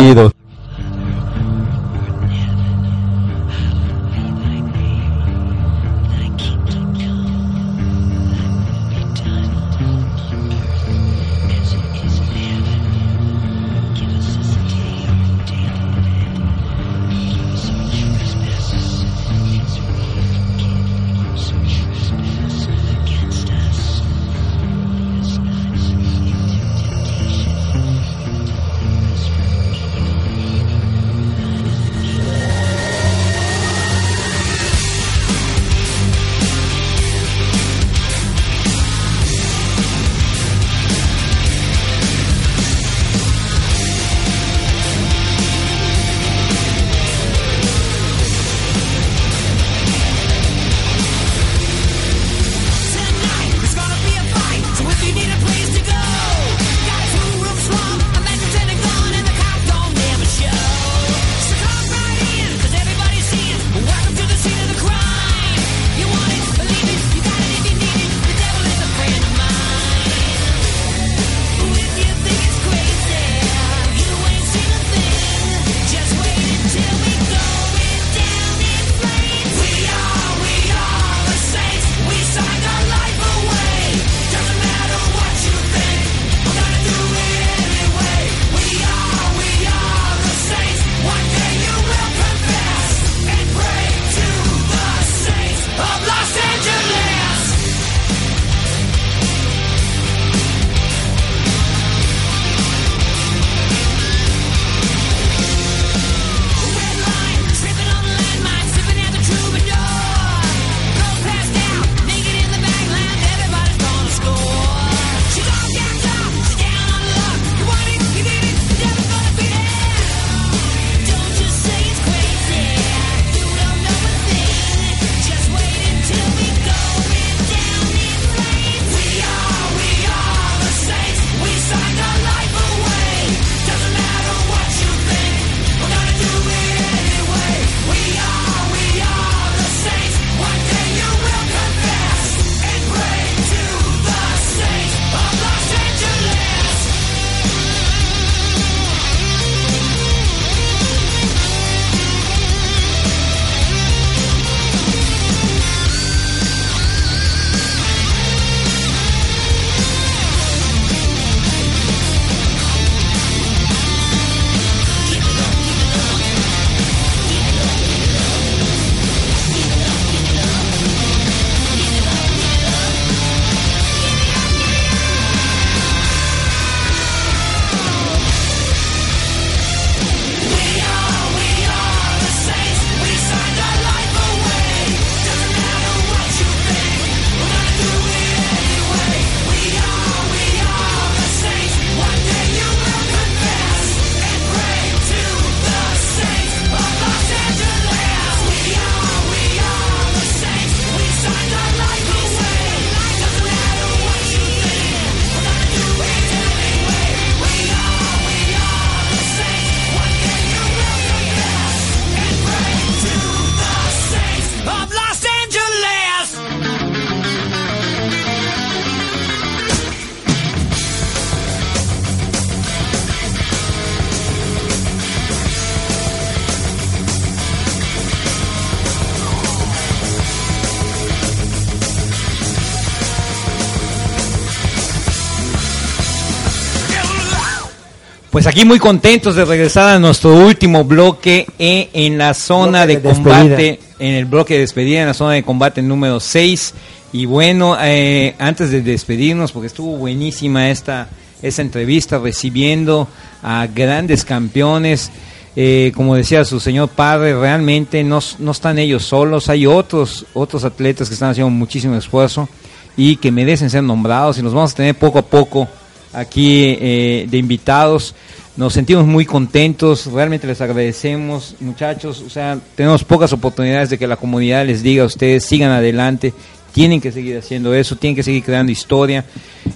Speaker 4: Pues aquí muy contentos de regresar a nuestro último bloque eh, en la zona
Speaker 7: Bloque
Speaker 4: de,
Speaker 7: de
Speaker 4: combate, en el bloque de despedida, en la zona de combate número 6. Y bueno, eh, antes de despedirnos, porque estuvo buenísima esta, esta entrevista, recibiendo a grandes campeones. Eh, como decía su señor padre, realmente no, no están ellos solos, hay otros, otros atletas que están haciendo muchísimo esfuerzo y que merecen ser nombrados y los vamos a tener poco a poco aquí eh, de invitados. Nos sentimos muy contentos, realmente les agradecemos, muchachos. O sea, tenemos pocas oportunidades de que la comunidad les diga a ustedes, sigan adelante, tienen que seguir haciendo eso, tienen que seguir creando historia.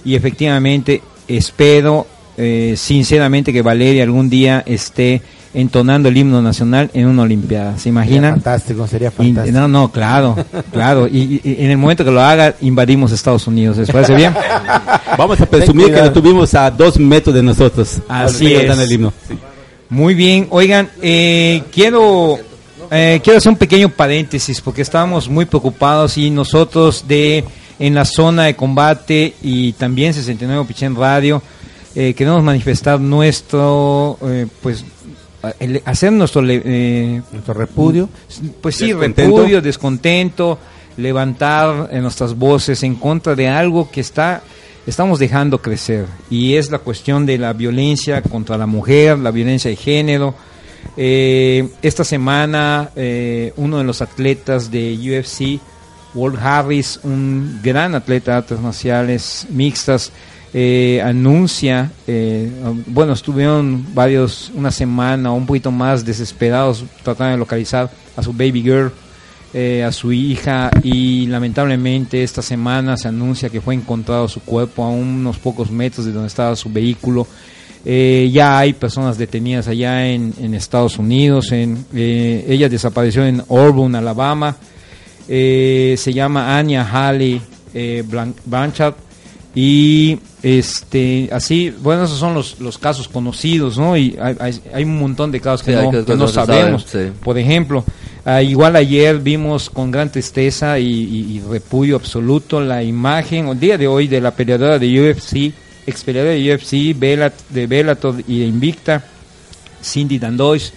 Speaker 4: Y efectivamente, espero eh, sinceramente que Valeria algún día esté entonando el himno nacional en una Olimpiada. ¿Se
Speaker 7: Sería
Speaker 4: imaginan?
Speaker 7: fantástico, sería
Speaker 4: Y-
Speaker 7: fantástico.
Speaker 4: no, no, claro, claro. Y, y- y en el momento que lo haga, invadimos Estados Unidos. ¿Les parece bien?
Speaker 6: Vamos a presumir que lo tuvimos a dos metros de nosotros.
Speaker 4: Así es.
Speaker 6: cantan el himno.
Speaker 4: Muy bien. Oigan, eh, quiero, eh, quiero hacer un pequeño paréntesis porque estábamos muy preocupados y nosotros de en la zona de combate y también 69 Pichén Radio eh, queremos manifestar nuestro, eh, pues, el- hacer nuestro, le- eh,
Speaker 7: Nuestro repudio.
Speaker 4: pues sí,
Speaker 6: Descontento.
Speaker 4: repudio, descontento, levantar eh, nuestras voces en contra de algo que está estamos dejando crecer y es la cuestión de la violencia contra la mujer, la violencia de género. Eh, esta semana eh, uno de los atletas de UFC, Walt Harris, un gran atleta de artes marciales mixtas, eh, anuncia, eh, bueno, estuvieron varios, una semana o un poquito más desesperados tratando de localizar a su baby girl, eh, a su hija y lamentablemente esta semana se anuncia que fue encontrado su cuerpo a unos pocos metros de donde estaba su vehículo. Eh, ya hay personas detenidas allá en, Estados Unidos. En, eh, ella desapareció en Auburn, Alabama. Se llama Anya Halley Blan- Blanchard. Y este así, bueno, esos son los, los casos conocidos, ¿no? Y hay, hay, hay un montón de casos que,
Speaker 5: Sí,
Speaker 4: no, que
Speaker 5: que
Speaker 4: sabemos.
Speaker 5: saben, sí.
Speaker 4: Por ejemplo, ah, igual ayer vimos con gran tristeza y, y- y repudio absoluto la imagen, el día de hoy, de la peleadora de UFC, ex peleadora de UFC, Belat- de Bellator y de Invicta, Cindy Dandois,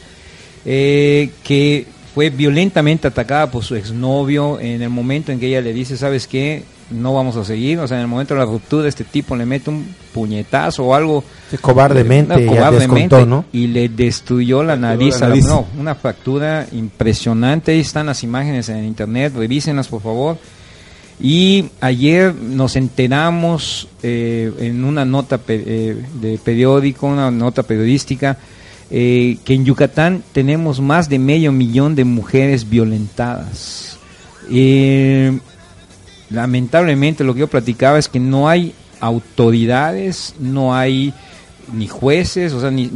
Speaker 4: eh, que fue violentamente atacada por su exnovio en el momento en que ella le dice, ¿sabes qué? No vamos a seguir. O sea, en el momento de la ruptura, este tipo le mete un puñetazo o algo.
Speaker 7: Sí, cobardemente,
Speaker 4: No,
Speaker 7: ya descontó, ¿no?
Speaker 4: Y le destruyó la nariz.
Speaker 6: la
Speaker 4: la- no, una fractura impresionante. Ahí están las imágenes en internet. Revísenlas, por favor. Y ayer nos enteramos eh, en una nota pe- eh, de periódico, una nota periodística, eh, que en Yucatán tenemos más de medio millón de mujeres violentadas. Eh, lamentablemente lo que yo platicaba es que no hay autoridades, no hay ni jueces, o sea, ni,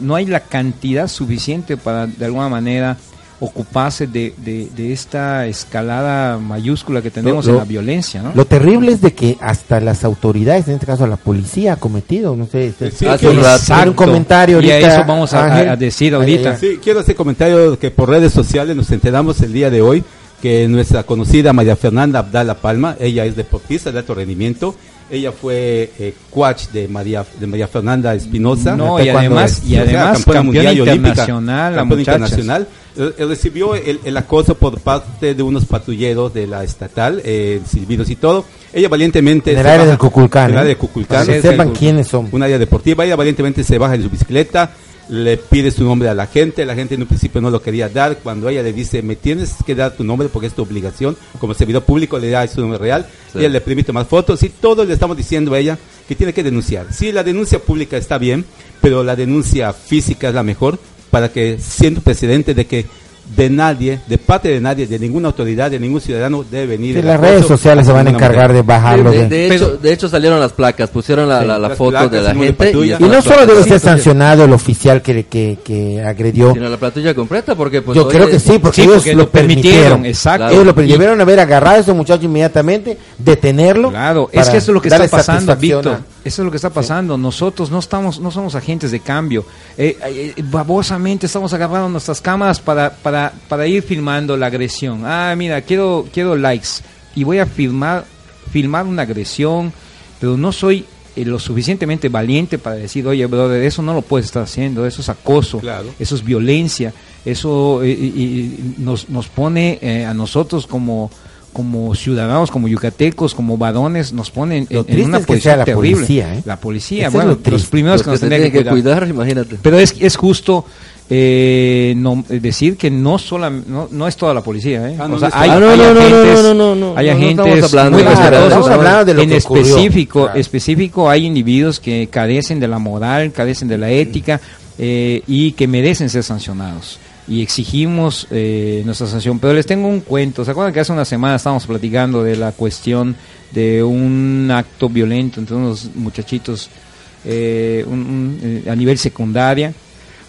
Speaker 4: no hay la cantidad suficiente para de alguna manera ocuparse de, de- de esta escalada mayúscula que tenemos
Speaker 7: Lo-
Speaker 4: en la violencia, ¿no?
Speaker 7: Lo terrible es de que hasta las autoridades, en este caso la policía, ha cometido, no sé, este,
Speaker 6: Sí,
Speaker 7: hace un, comentario
Speaker 4: Y a
Speaker 7: ahorita.
Speaker 4: eso vamos a- a decir ahorita.
Speaker 6: Sí, quiero hacer comentario que por redes sociales nos enteramos el día de hoy que nuestra conocida María Fernanda Abdala Palma, ella es deportista de alto rendimiento, ella fue eh, coach de María de María Fernanda Espinosa,
Speaker 4: No, y además-
Speaker 6: es-
Speaker 4: y además campeona internacional, la
Speaker 6: campeona
Speaker 4: muchacha.
Speaker 6: internacional. Eh, eh, recibió el, el acoso por parte de unos patrulleros de la estatal, eh, silbidos y todo. Ella valientemente
Speaker 7: En el área del Cuculcán,
Speaker 6: en el
Speaker 7: ¿eh?
Speaker 6: área de Cuculcán.
Speaker 7: Sepan quiénes son.
Speaker 6: un área deportiva, ella valientemente se baja de su bicicleta, le pide su nombre a la gente, la gente en un principio no lo quería dar, cuando ella le dice, me tienes que dar tu nombre porque es tu obligación, como servidor público le da su nombre real,
Speaker 5: Sí.
Speaker 6: ella le permite más fotos y todo le estamos diciendo a ella que tiene que denunciar. Sí, la denuncia pública está bien, pero la denuncia física es la mejor para que siendo presidente de que de nadie, de parte de nadie, de ninguna autoridad, de ningún ciudadano debe venir.
Speaker 7: Sí, las redes sociales se van a encargar
Speaker 6: manera.
Speaker 7: de bajarlo.
Speaker 5: De,
Speaker 7: de-
Speaker 5: de
Speaker 4: Pero-
Speaker 5: hecho, de hecho salieron las placas, pusieron la,
Speaker 6: Sí,
Speaker 5: la, foto
Speaker 6: placas,
Speaker 5: de la gente y,
Speaker 7: Y no solo debe ser sancionado el oficial que, que, que agredió.
Speaker 5: Sino la patrulla completa porque pues
Speaker 7: Yo
Speaker 5: oye,
Speaker 7: creo que sí, porque
Speaker 4: Sí,
Speaker 7: ellos
Speaker 4: porque
Speaker 7: lo
Speaker 4: lo permitieron,
Speaker 7: permitieron.
Speaker 4: exacto.
Speaker 7: Ellos lo debieron haber agarrado a ese muchacho inmediatamente, detenerlo.
Speaker 4: Claro, es que eso es lo que está pasando, Víctor. Eso es lo que está pasando. Nosotros no estamos, no somos agentes de cambio. Eh, eh, eh, babosamente estamos agarrando nuestras cámaras para, para, para ir filmando la agresión. Ah, mira, quiero, quiero likes y voy a filmar, filmar una agresión, pero no soy eh, lo suficientemente valiente para decir, oye, brother, eso no lo puedes estar haciendo, eso es acoso,
Speaker 6: Claro.
Speaker 4: eso es violencia, eso eh, y- nos, nos pone eh, a nosotros como como ciudadanos, como yucatecos, como varones, nos ponen en,
Speaker 7: Lo
Speaker 4: en
Speaker 7: triste
Speaker 4: una
Speaker 7: es que
Speaker 4: posición
Speaker 7: sea la
Speaker 4: terrible.
Speaker 7: policía, ¿eh?
Speaker 4: La policía,
Speaker 7: Eso es
Speaker 4: bueno,
Speaker 7: lo
Speaker 4: los primeros que nos
Speaker 5: que
Speaker 4: tendrían que cuidar.
Speaker 5: cuidar, imagínate.
Speaker 4: Pero es, es justo eh, no, eh, decir que no, sola, no, no es toda la policía. ¿eh?
Speaker 6: Ah,
Speaker 4: o sea, hay,
Speaker 5: toda. No,
Speaker 4: hay
Speaker 5: no, no,
Speaker 4: agentes,
Speaker 5: no, no, no, no,
Speaker 4: hay
Speaker 5: no, no
Speaker 4: agentes
Speaker 5: estamos hablando
Speaker 4: muy
Speaker 5: de
Speaker 7: lo
Speaker 4: en
Speaker 7: que
Speaker 4: específico,
Speaker 7: Claro.
Speaker 4: específico hay individuos que carecen de la moral, carecen de la ética eh, y que merecen ser sancionados. Y exigimos eh, nuestra sanción. Pero les tengo un cuento. ¿Se acuerdan que hace una semana estábamos platicando de la cuestión de un acto violento entre unos muchachitos un- un, a nivel secundaria?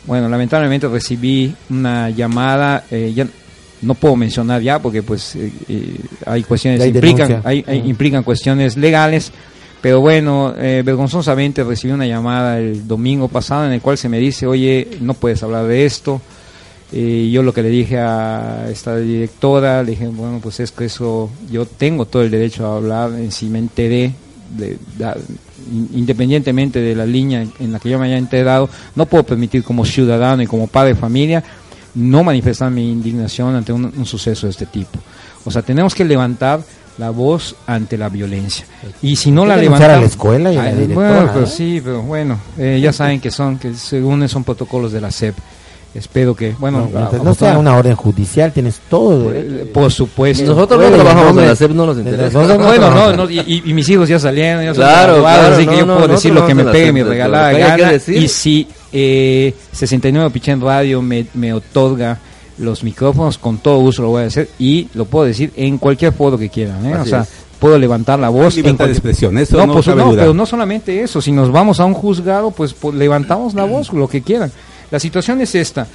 Speaker 4: Bueno, lamentablemente recibí una llamada, eh, ya no puedo mencionar ya porque pues eh, eh, hay cuestiones implican, hay- implican cuestiones legales, pero bueno, eh, vergonzosamente recibí una llamada el domingo pasado en el cual se me dice, oye, no puedes hablar de esto. Y yo lo que le dije a esta directora, le dije, bueno, pues es que eso, yo tengo todo el derecho a hablar, en si me enteré, de, independientemente de la línea en, la que yo me haya enterado, no puedo permitir como ciudadano y como padre de familia no manifestar mi indignación ante un, un suceso de este tipo. O sea, tenemos que levantar la voz ante la violencia. Y si no la
Speaker 7: denunciar a
Speaker 4: levantamos...
Speaker 7: la escuela y a la directora,
Speaker 4: bueno,
Speaker 7: ¿eh?
Speaker 4: sí, pero bueno, eh, ya saben que son, que según son protocolos de la SEP. Espero que, bueno,
Speaker 7: No, no
Speaker 4: afortunadamente-
Speaker 7: sea una orden judicial, tienes todo. derecho.
Speaker 4: por supuesto.
Speaker 5: Nosotros no trabajamos en la SEP, no nos
Speaker 7: de-
Speaker 5: interesa.
Speaker 7: no
Speaker 4: bueno, no, no, y, mis hijos ya salieron, ya
Speaker 5: Claro,
Speaker 4: graduados,
Speaker 5: claro,
Speaker 4: así que
Speaker 5: no,
Speaker 4: yo
Speaker 5: no,
Speaker 4: puedo
Speaker 5: no
Speaker 4: decir lo que me pegue mi regalada gana.
Speaker 5: decir.
Speaker 4: Y si eh, 69 Pichén Radio me, me otorga los micrófonos, con todo gusto lo voy a hacer y lo puedo decir en cualquier foro que quieran. ¿eh? O sea,
Speaker 5: es.
Speaker 4: puedo levantar la voz. En
Speaker 6: de
Speaker 4: cualquier-
Speaker 6: expresión, eso no
Speaker 4: pues,
Speaker 6: cabe duda.
Speaker 4: pero no solamente eso, si nos vamos a un juzgado, pues, pues, levantamos la voz, lo que quieran. La situación es esta.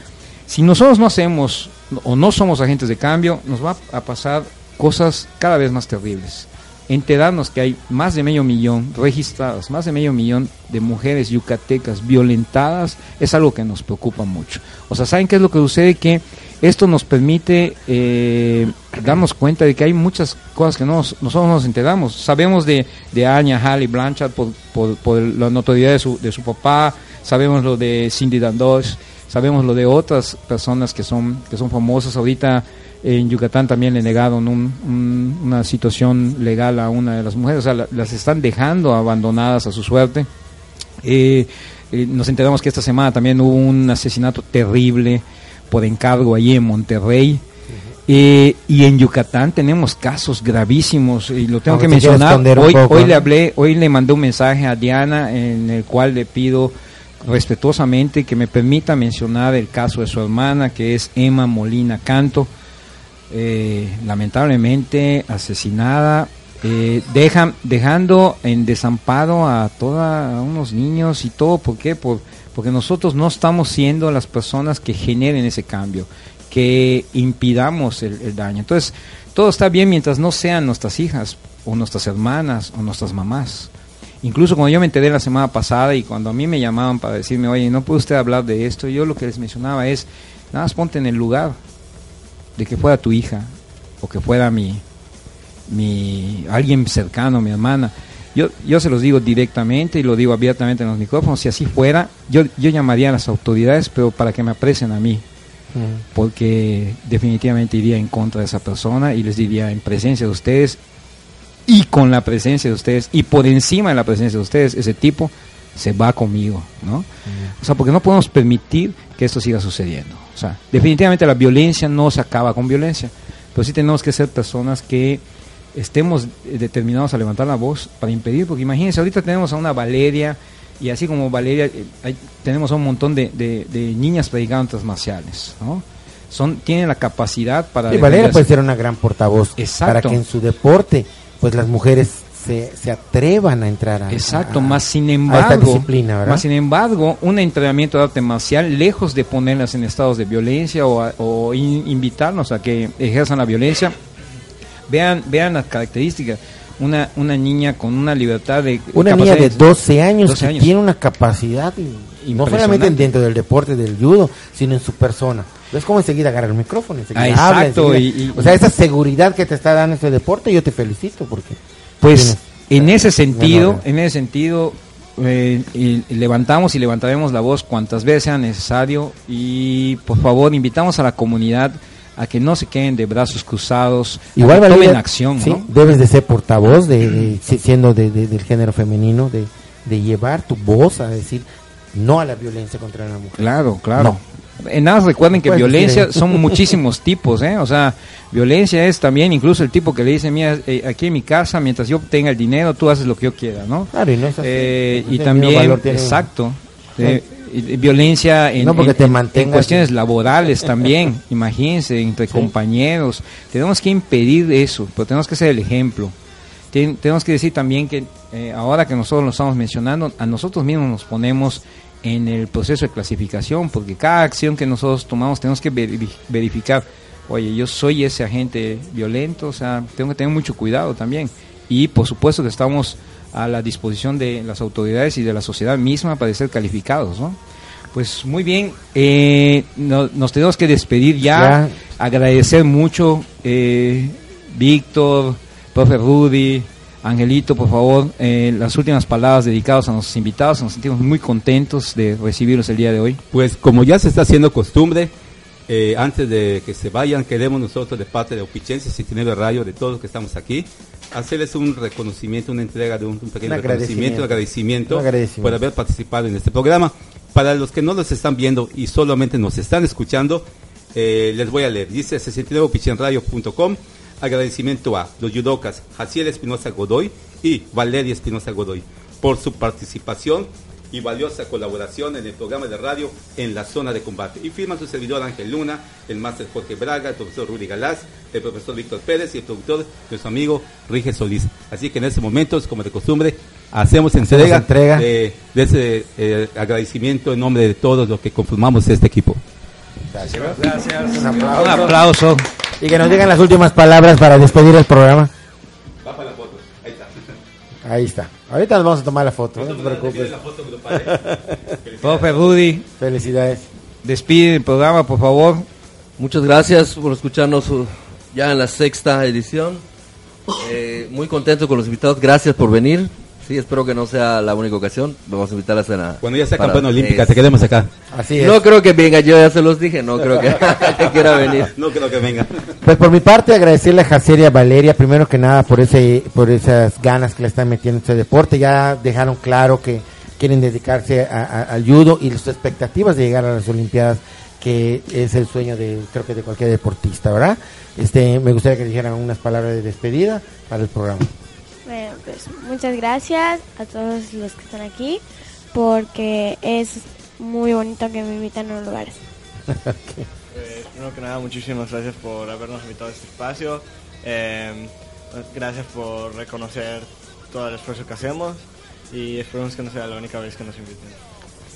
Speaker 4: Si nosotros no hacemos o no somos agentes de cambio, nos va a pasar cosas cada vez más terribles. Enterarnos que hay más de medio millón registradas, más de medio millón de mujeres yucatecas violentadas, es algo que nos preocupa mucho. O sea, ¿saben qué es lo que sucede? Que esto nos permite eh, darnos cuenta de que hay muchas cosas que no nos- nosotros no nos enteramos. Sabemos de, de Anya Halley Blanchard por, por, por la notoriedad de su, de su papá, sabemos lo de Cindy Dandosh, sabemos lo de otras personas que son, que son famosas. Ahorita en Yucatán también le negaron un- un- una situación legal a una de las mujeres, o sea, la- las están dejando abandonadas a su suerte. Eh, eh, nos enteramos que esta semana también hubo un asesinato terrible por encargo allí en Monterrey. Eh, y en Yucatán tenemos casos gravísimos y lo tengo
Speaker 7: Aunque
Speaker 4: que mencionar. Hoy,
Speaker 7: poco,
Speaker 4: hoy
Speaker 7: ¿no?
Speaker 4: le hablé, hoy le mandé un mensaje a Diana en el cual le pido respetuosamente que me permita mencionar el caso de su hermana que es Emma Molina Canto, eh, lamentablemente asesinada, eh, dejan, dejando en desamparo a todos unos niños y todo, ¿por qué? Por, porque nosotros no estamos siendo las personas que generen ese cambio, que impidamos el daño. Entonces, todo está bien mientras no sean nuestras hijas, o nuestras hermanas, o nuestras mamás. Incluso cuando yo me enteré la semana pasada y cuando a mí me llamaban para decirme, oye, no puede usted hablar de esto, yo lo que les mencionaba es, nada más ponte en el lugar de que fuera tu hija o que fuera mi, mi alguien cercano, mi hermana. Yo, yo se los digo directamente y lo digo abiertamente en los micrófonos, si así fuera, yo, yo llamaría a las autoridades, pero para que me aprecien a mí, porque definitivamente iría en contra de esa persona y les diría en presencia de ustedes y con la presencia de ustedes y por encima de la presencia de ustedes, ese tipo se va conmigo, ¿no? O sea, porque no podemos permitir que esto siga sucediendo. O sea, definitivamente la violencia no se acaba con violencia, pero sí tenemos que ser personas que estemos determinados a levantar la voz para impedir, porque imagínense, ahorita tenemos a una Valeria, y así como Valeria, eh, hay- tenemos a un montón de, de- de niñas predicando artes marciales, ¿no? Son, tienen la capacidad para...
Speaker 7: Sí, Valeria puede ser una gran portavoz
Speaker 4: Exacto.
Speaker 7: para que en su deporte pues las mujeres se, se atrevan a entrar a,
Speaker 4: Exacto,
Speaker 7: a-
Speaker 4: más sin embargo,
Speaker 7: esta disciplina, ¿verdad?
Speaker 4: más sin embargo, un entrenamiento de arte marcial, lejos de ponerlas en estados de violencia o, a- o in- invitarnos a que ejerzan la violencia, vean, vean las características. Una, una niña con una libertad de
Speaker 7: Una niña de
Speaker 4: capacidades-
Speaker 7: 12 años
Speaker 4: 12
Speaker 7: que
Speaker 4: años.
Speaker 7: tiene una capacidad y- no solamente dentro del deporte del judo, sino en su persona. Es como enseguida agarra el micrófono, enseguida
Speaker 4: Ah,
Speaker 7: habla,
Speaker 4: exacto,
Speaker 7: enseguida-
Speaker 4: y- y-
Speaker 7: o sea, esa seguridad que te está dando ese deporte, yo te felicito porque
Speaker 4: Pues
Speaker 7: tienes-
Speaker 4: en ese sentido, en ese sentido, eh, y- y levantamos y levantaremos la voz cuantas veces sea necesario y por favor invitamos a la comunidad a que no se queden de brazos cruzados, a
Speaker 7: Igual Valeria,
Speaker 4: tomen acción,
Speaker 7: sí,
Speaker 4: ¿no?
Speaker 7: debes de ser portavoz, de, de- si- siendo de- de- del género femenino, de, de llevar tu voz a decir no a la violencia contra la mujer.
Speaker 4: Claro, claro.
Speaker 7: No.
Speaker 4: En nada recuerden que
Speaker 7: Puedes
Speaker 4: violencia
Speaker 7: decir, eh.
Speaker 4: son muchísimos tipos, ¿eh? O sea, violencia es también incluso el tipo que le dice, mira, eh, aquí en mi casa, mientras yo tenga el dinero, tú haces lo que yo quiera, ¿no?
Speaker 7: Claro, y no es así.
Speaker 4: Eh,
Speaker 7: Pues
Speaker 4: y también, exacto, eh, y- violencia en,
Speaker 7: No porque
Speaker 4: en-
Speaker 7: te
Speaker 4: en- en
Speaker 7: mantengas-
Speaker 4: cuestiones laborales también, imagínense, entre compañeros. Tenemos que impedir eso, pero tenemos que ser el ejemplo. Ten- tenemos que decir también que eh, ahora que nosotros lo estamos mencionando, a nosotros mismos nos ponemos en el proceso de clasificación, porque cada acción que nosotros tomamos tenemos que veri- verificar, oye, yo soy ese agente violento, o sea, tengo que tener mucho cuidado también. Y por supuesto que estamos a la disposición de las autoridades y de la sociedad misma para ser calificados, ¿no? Pues muy bien, eh, no- nos tenemos que despedir ya,
Speaker 7: Ya.
Speaker 4: agradecer mucho, eh, Víctor, profe Rudy, Angelito, por favor, eh, las últimas palabras dedicadas a nuestros invitados, nos sentimos muy contentos de recibirlos el día de hoy.
Speaker 6: Pues como ya se está haciendo costumbre, eh, antes de que se vayan, queremos nosotros de parte de Opichenses y Tinero de Radio, de todos los que estamos aquí, hacerles un reconocimiento, una entrega de un, un pequeño
Speaker 7: Un
Speaker 6: reconocimiento,
Speaker 7: agradecimiento.
Speaker 6: un agradecimiento,
Speaker 7: Un agradecimiento.
Speaker 6: por haber participado en este programa. Para los que no los están viendo y solamente nos están escuchando, eh, les voy a leer. Dice 69pichenradio.com. Agradecimiento a los judocas Jaciel Espinosa Godoy y Valeria Espinosa Godoy por su participación y valiosa colaboración en el programa de radio en la zona de combate. Y firma su servidor Ángel Luna, el máster Jorge Braga, el profesor Rudy Galás, el profesor Víctor Pérez y el productor nuestro amigo Rige Solís. Así que en estos momentos, como de costumbre, hacemos entrega,
Speaker 7: entrega.
Speaker 6: De, de ese eh, agradecimiento en nombre de todos los que conformamos este equipo.
Speaker 7: Gracias. Un
Speaker 4: Un aplauso.
Speaker 7: Y que nos digan las últimas palabras para despedir el programa.
Speaker 6: Va para la foto, ahí está.
Speaker 7: Ahí está. Ahorita nos vamos a tomar la foto, no te preocupes.
Speaker 4: Profe Rudy,
Speaker 7: Felicidades.
Speaker 4: despide el programa, por favor.
Speaker 5: Muchas gracias por escucharnos uh, ya en la sexta edición. Eh, muy contento con los invitados. Gracias por venir. Sí, espero que no sea la única ocasión. Vamos a invitarlas a la.
Speaker 6: Cuando ya sea
Speaker 5: para-
Speaker 6: campeona olímpica,
Speaker 5: eh,
Speaker 6: te queremos acá.
Speaker 7: Así es.
Speaker 5: No creo que venga, yo ya se los dije. No creo que, que quiera venir.
Speaker 6: No creo que venga.
Speaker 7: Pues por mi parte agradecerle a Jaciel y a Valeria primero que nada por ese por esas ganas que le están metiendo en este deporte. Ya dejaron claro que quieren dedicarse a- a- al judo y sus expectativas de llegar a las Olimpiadas que es el sueño de creo que de cualquier deportista, ¿verdad? Este me gustaría que dijeran unas palabras de despedida para el programa.
Speaker 8: Bueno, pues muchas gracias a todos los que están aquí porque es muy bonito que me invitan a los lugares.
Speaker 9: Pues, primero que nada, muchísimas gracias por habernos invitado a este espacio. Eh, gracias por reconocer todo el esfuerzo que hacemos y esperemos que no sea la única vez que nos inviten.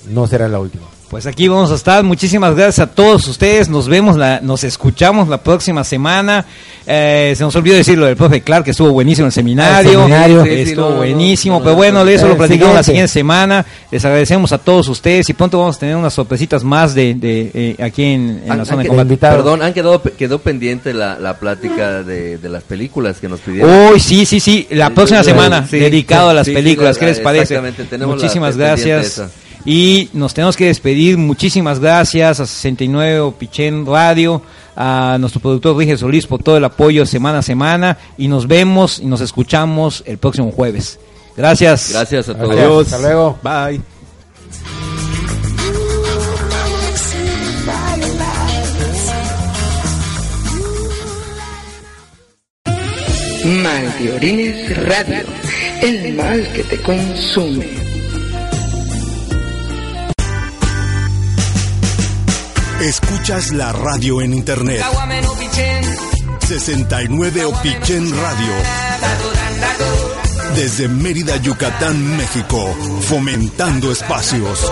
Speaker 7: No será la última.
Speaker 4: Pues aquí vamos a estar. Muchísimas gracias a todos ustedes. Nos vemos, la, nos escuchamos la próxima semana. Eh, se nos olvidó decirlo del profe Clark, que estuvo buenísimo en el seminario.
Speaker 7: Ah, el seminario.
Speaker 5: Sí, sí,
Speaker 4: estuvo
Speaker 5: no, no,
Speaker 4: buenísimo. pero
Speaker 5: no,
Speaker 4: bueno, eso lo platicamos la
Speaker 7: siguiente.
Speaker 4: semana. Les agradecemos a todos ustedes y pronto vamos a tener unas sorpresitas más de, de eh, aquí en, en
Speaker 5: Han-
Speaker 4: la
Speaker 5: han
Speaker 4: zona de combate.
Speaker 5: Perdón, han quedado quedó pendiente la, la plática de, de las películas que nos pidieron.
Speaker 4: Uy, sí, sí, sí. La próxima semana,
Speaker 5: sí,
Speaker 4: dedicado a las
Speaker 5: sí, sí,
Speaker 4: películas.
Speaker 5: la-
Speaker 4: ¿Qué les parece?
Speaker 5: exactamente, tenemos la
Speaker 4: Muchísimas gracias. Y nos tenemos que despedir. Muchísimas gracias a 69 Pichén Radio, a nuestro productor Rige Solís por todo el apoyo semana a semana. Y nos vemos y nos escuchamos el próximo jueves. Gracias.
Speaker 5: Gracias a todos.
Speaker 6: Adiós.
Speaker 7: Hasta luego.
Speaker 6: Bye.
Speaker 14: Mal de Orines Radio, el mal que te consume.
Speaker 3: Escuchas la radio en internet. 69 Opichen Radio. Desde Mérida, Yucatán, México. Fomentando espacios.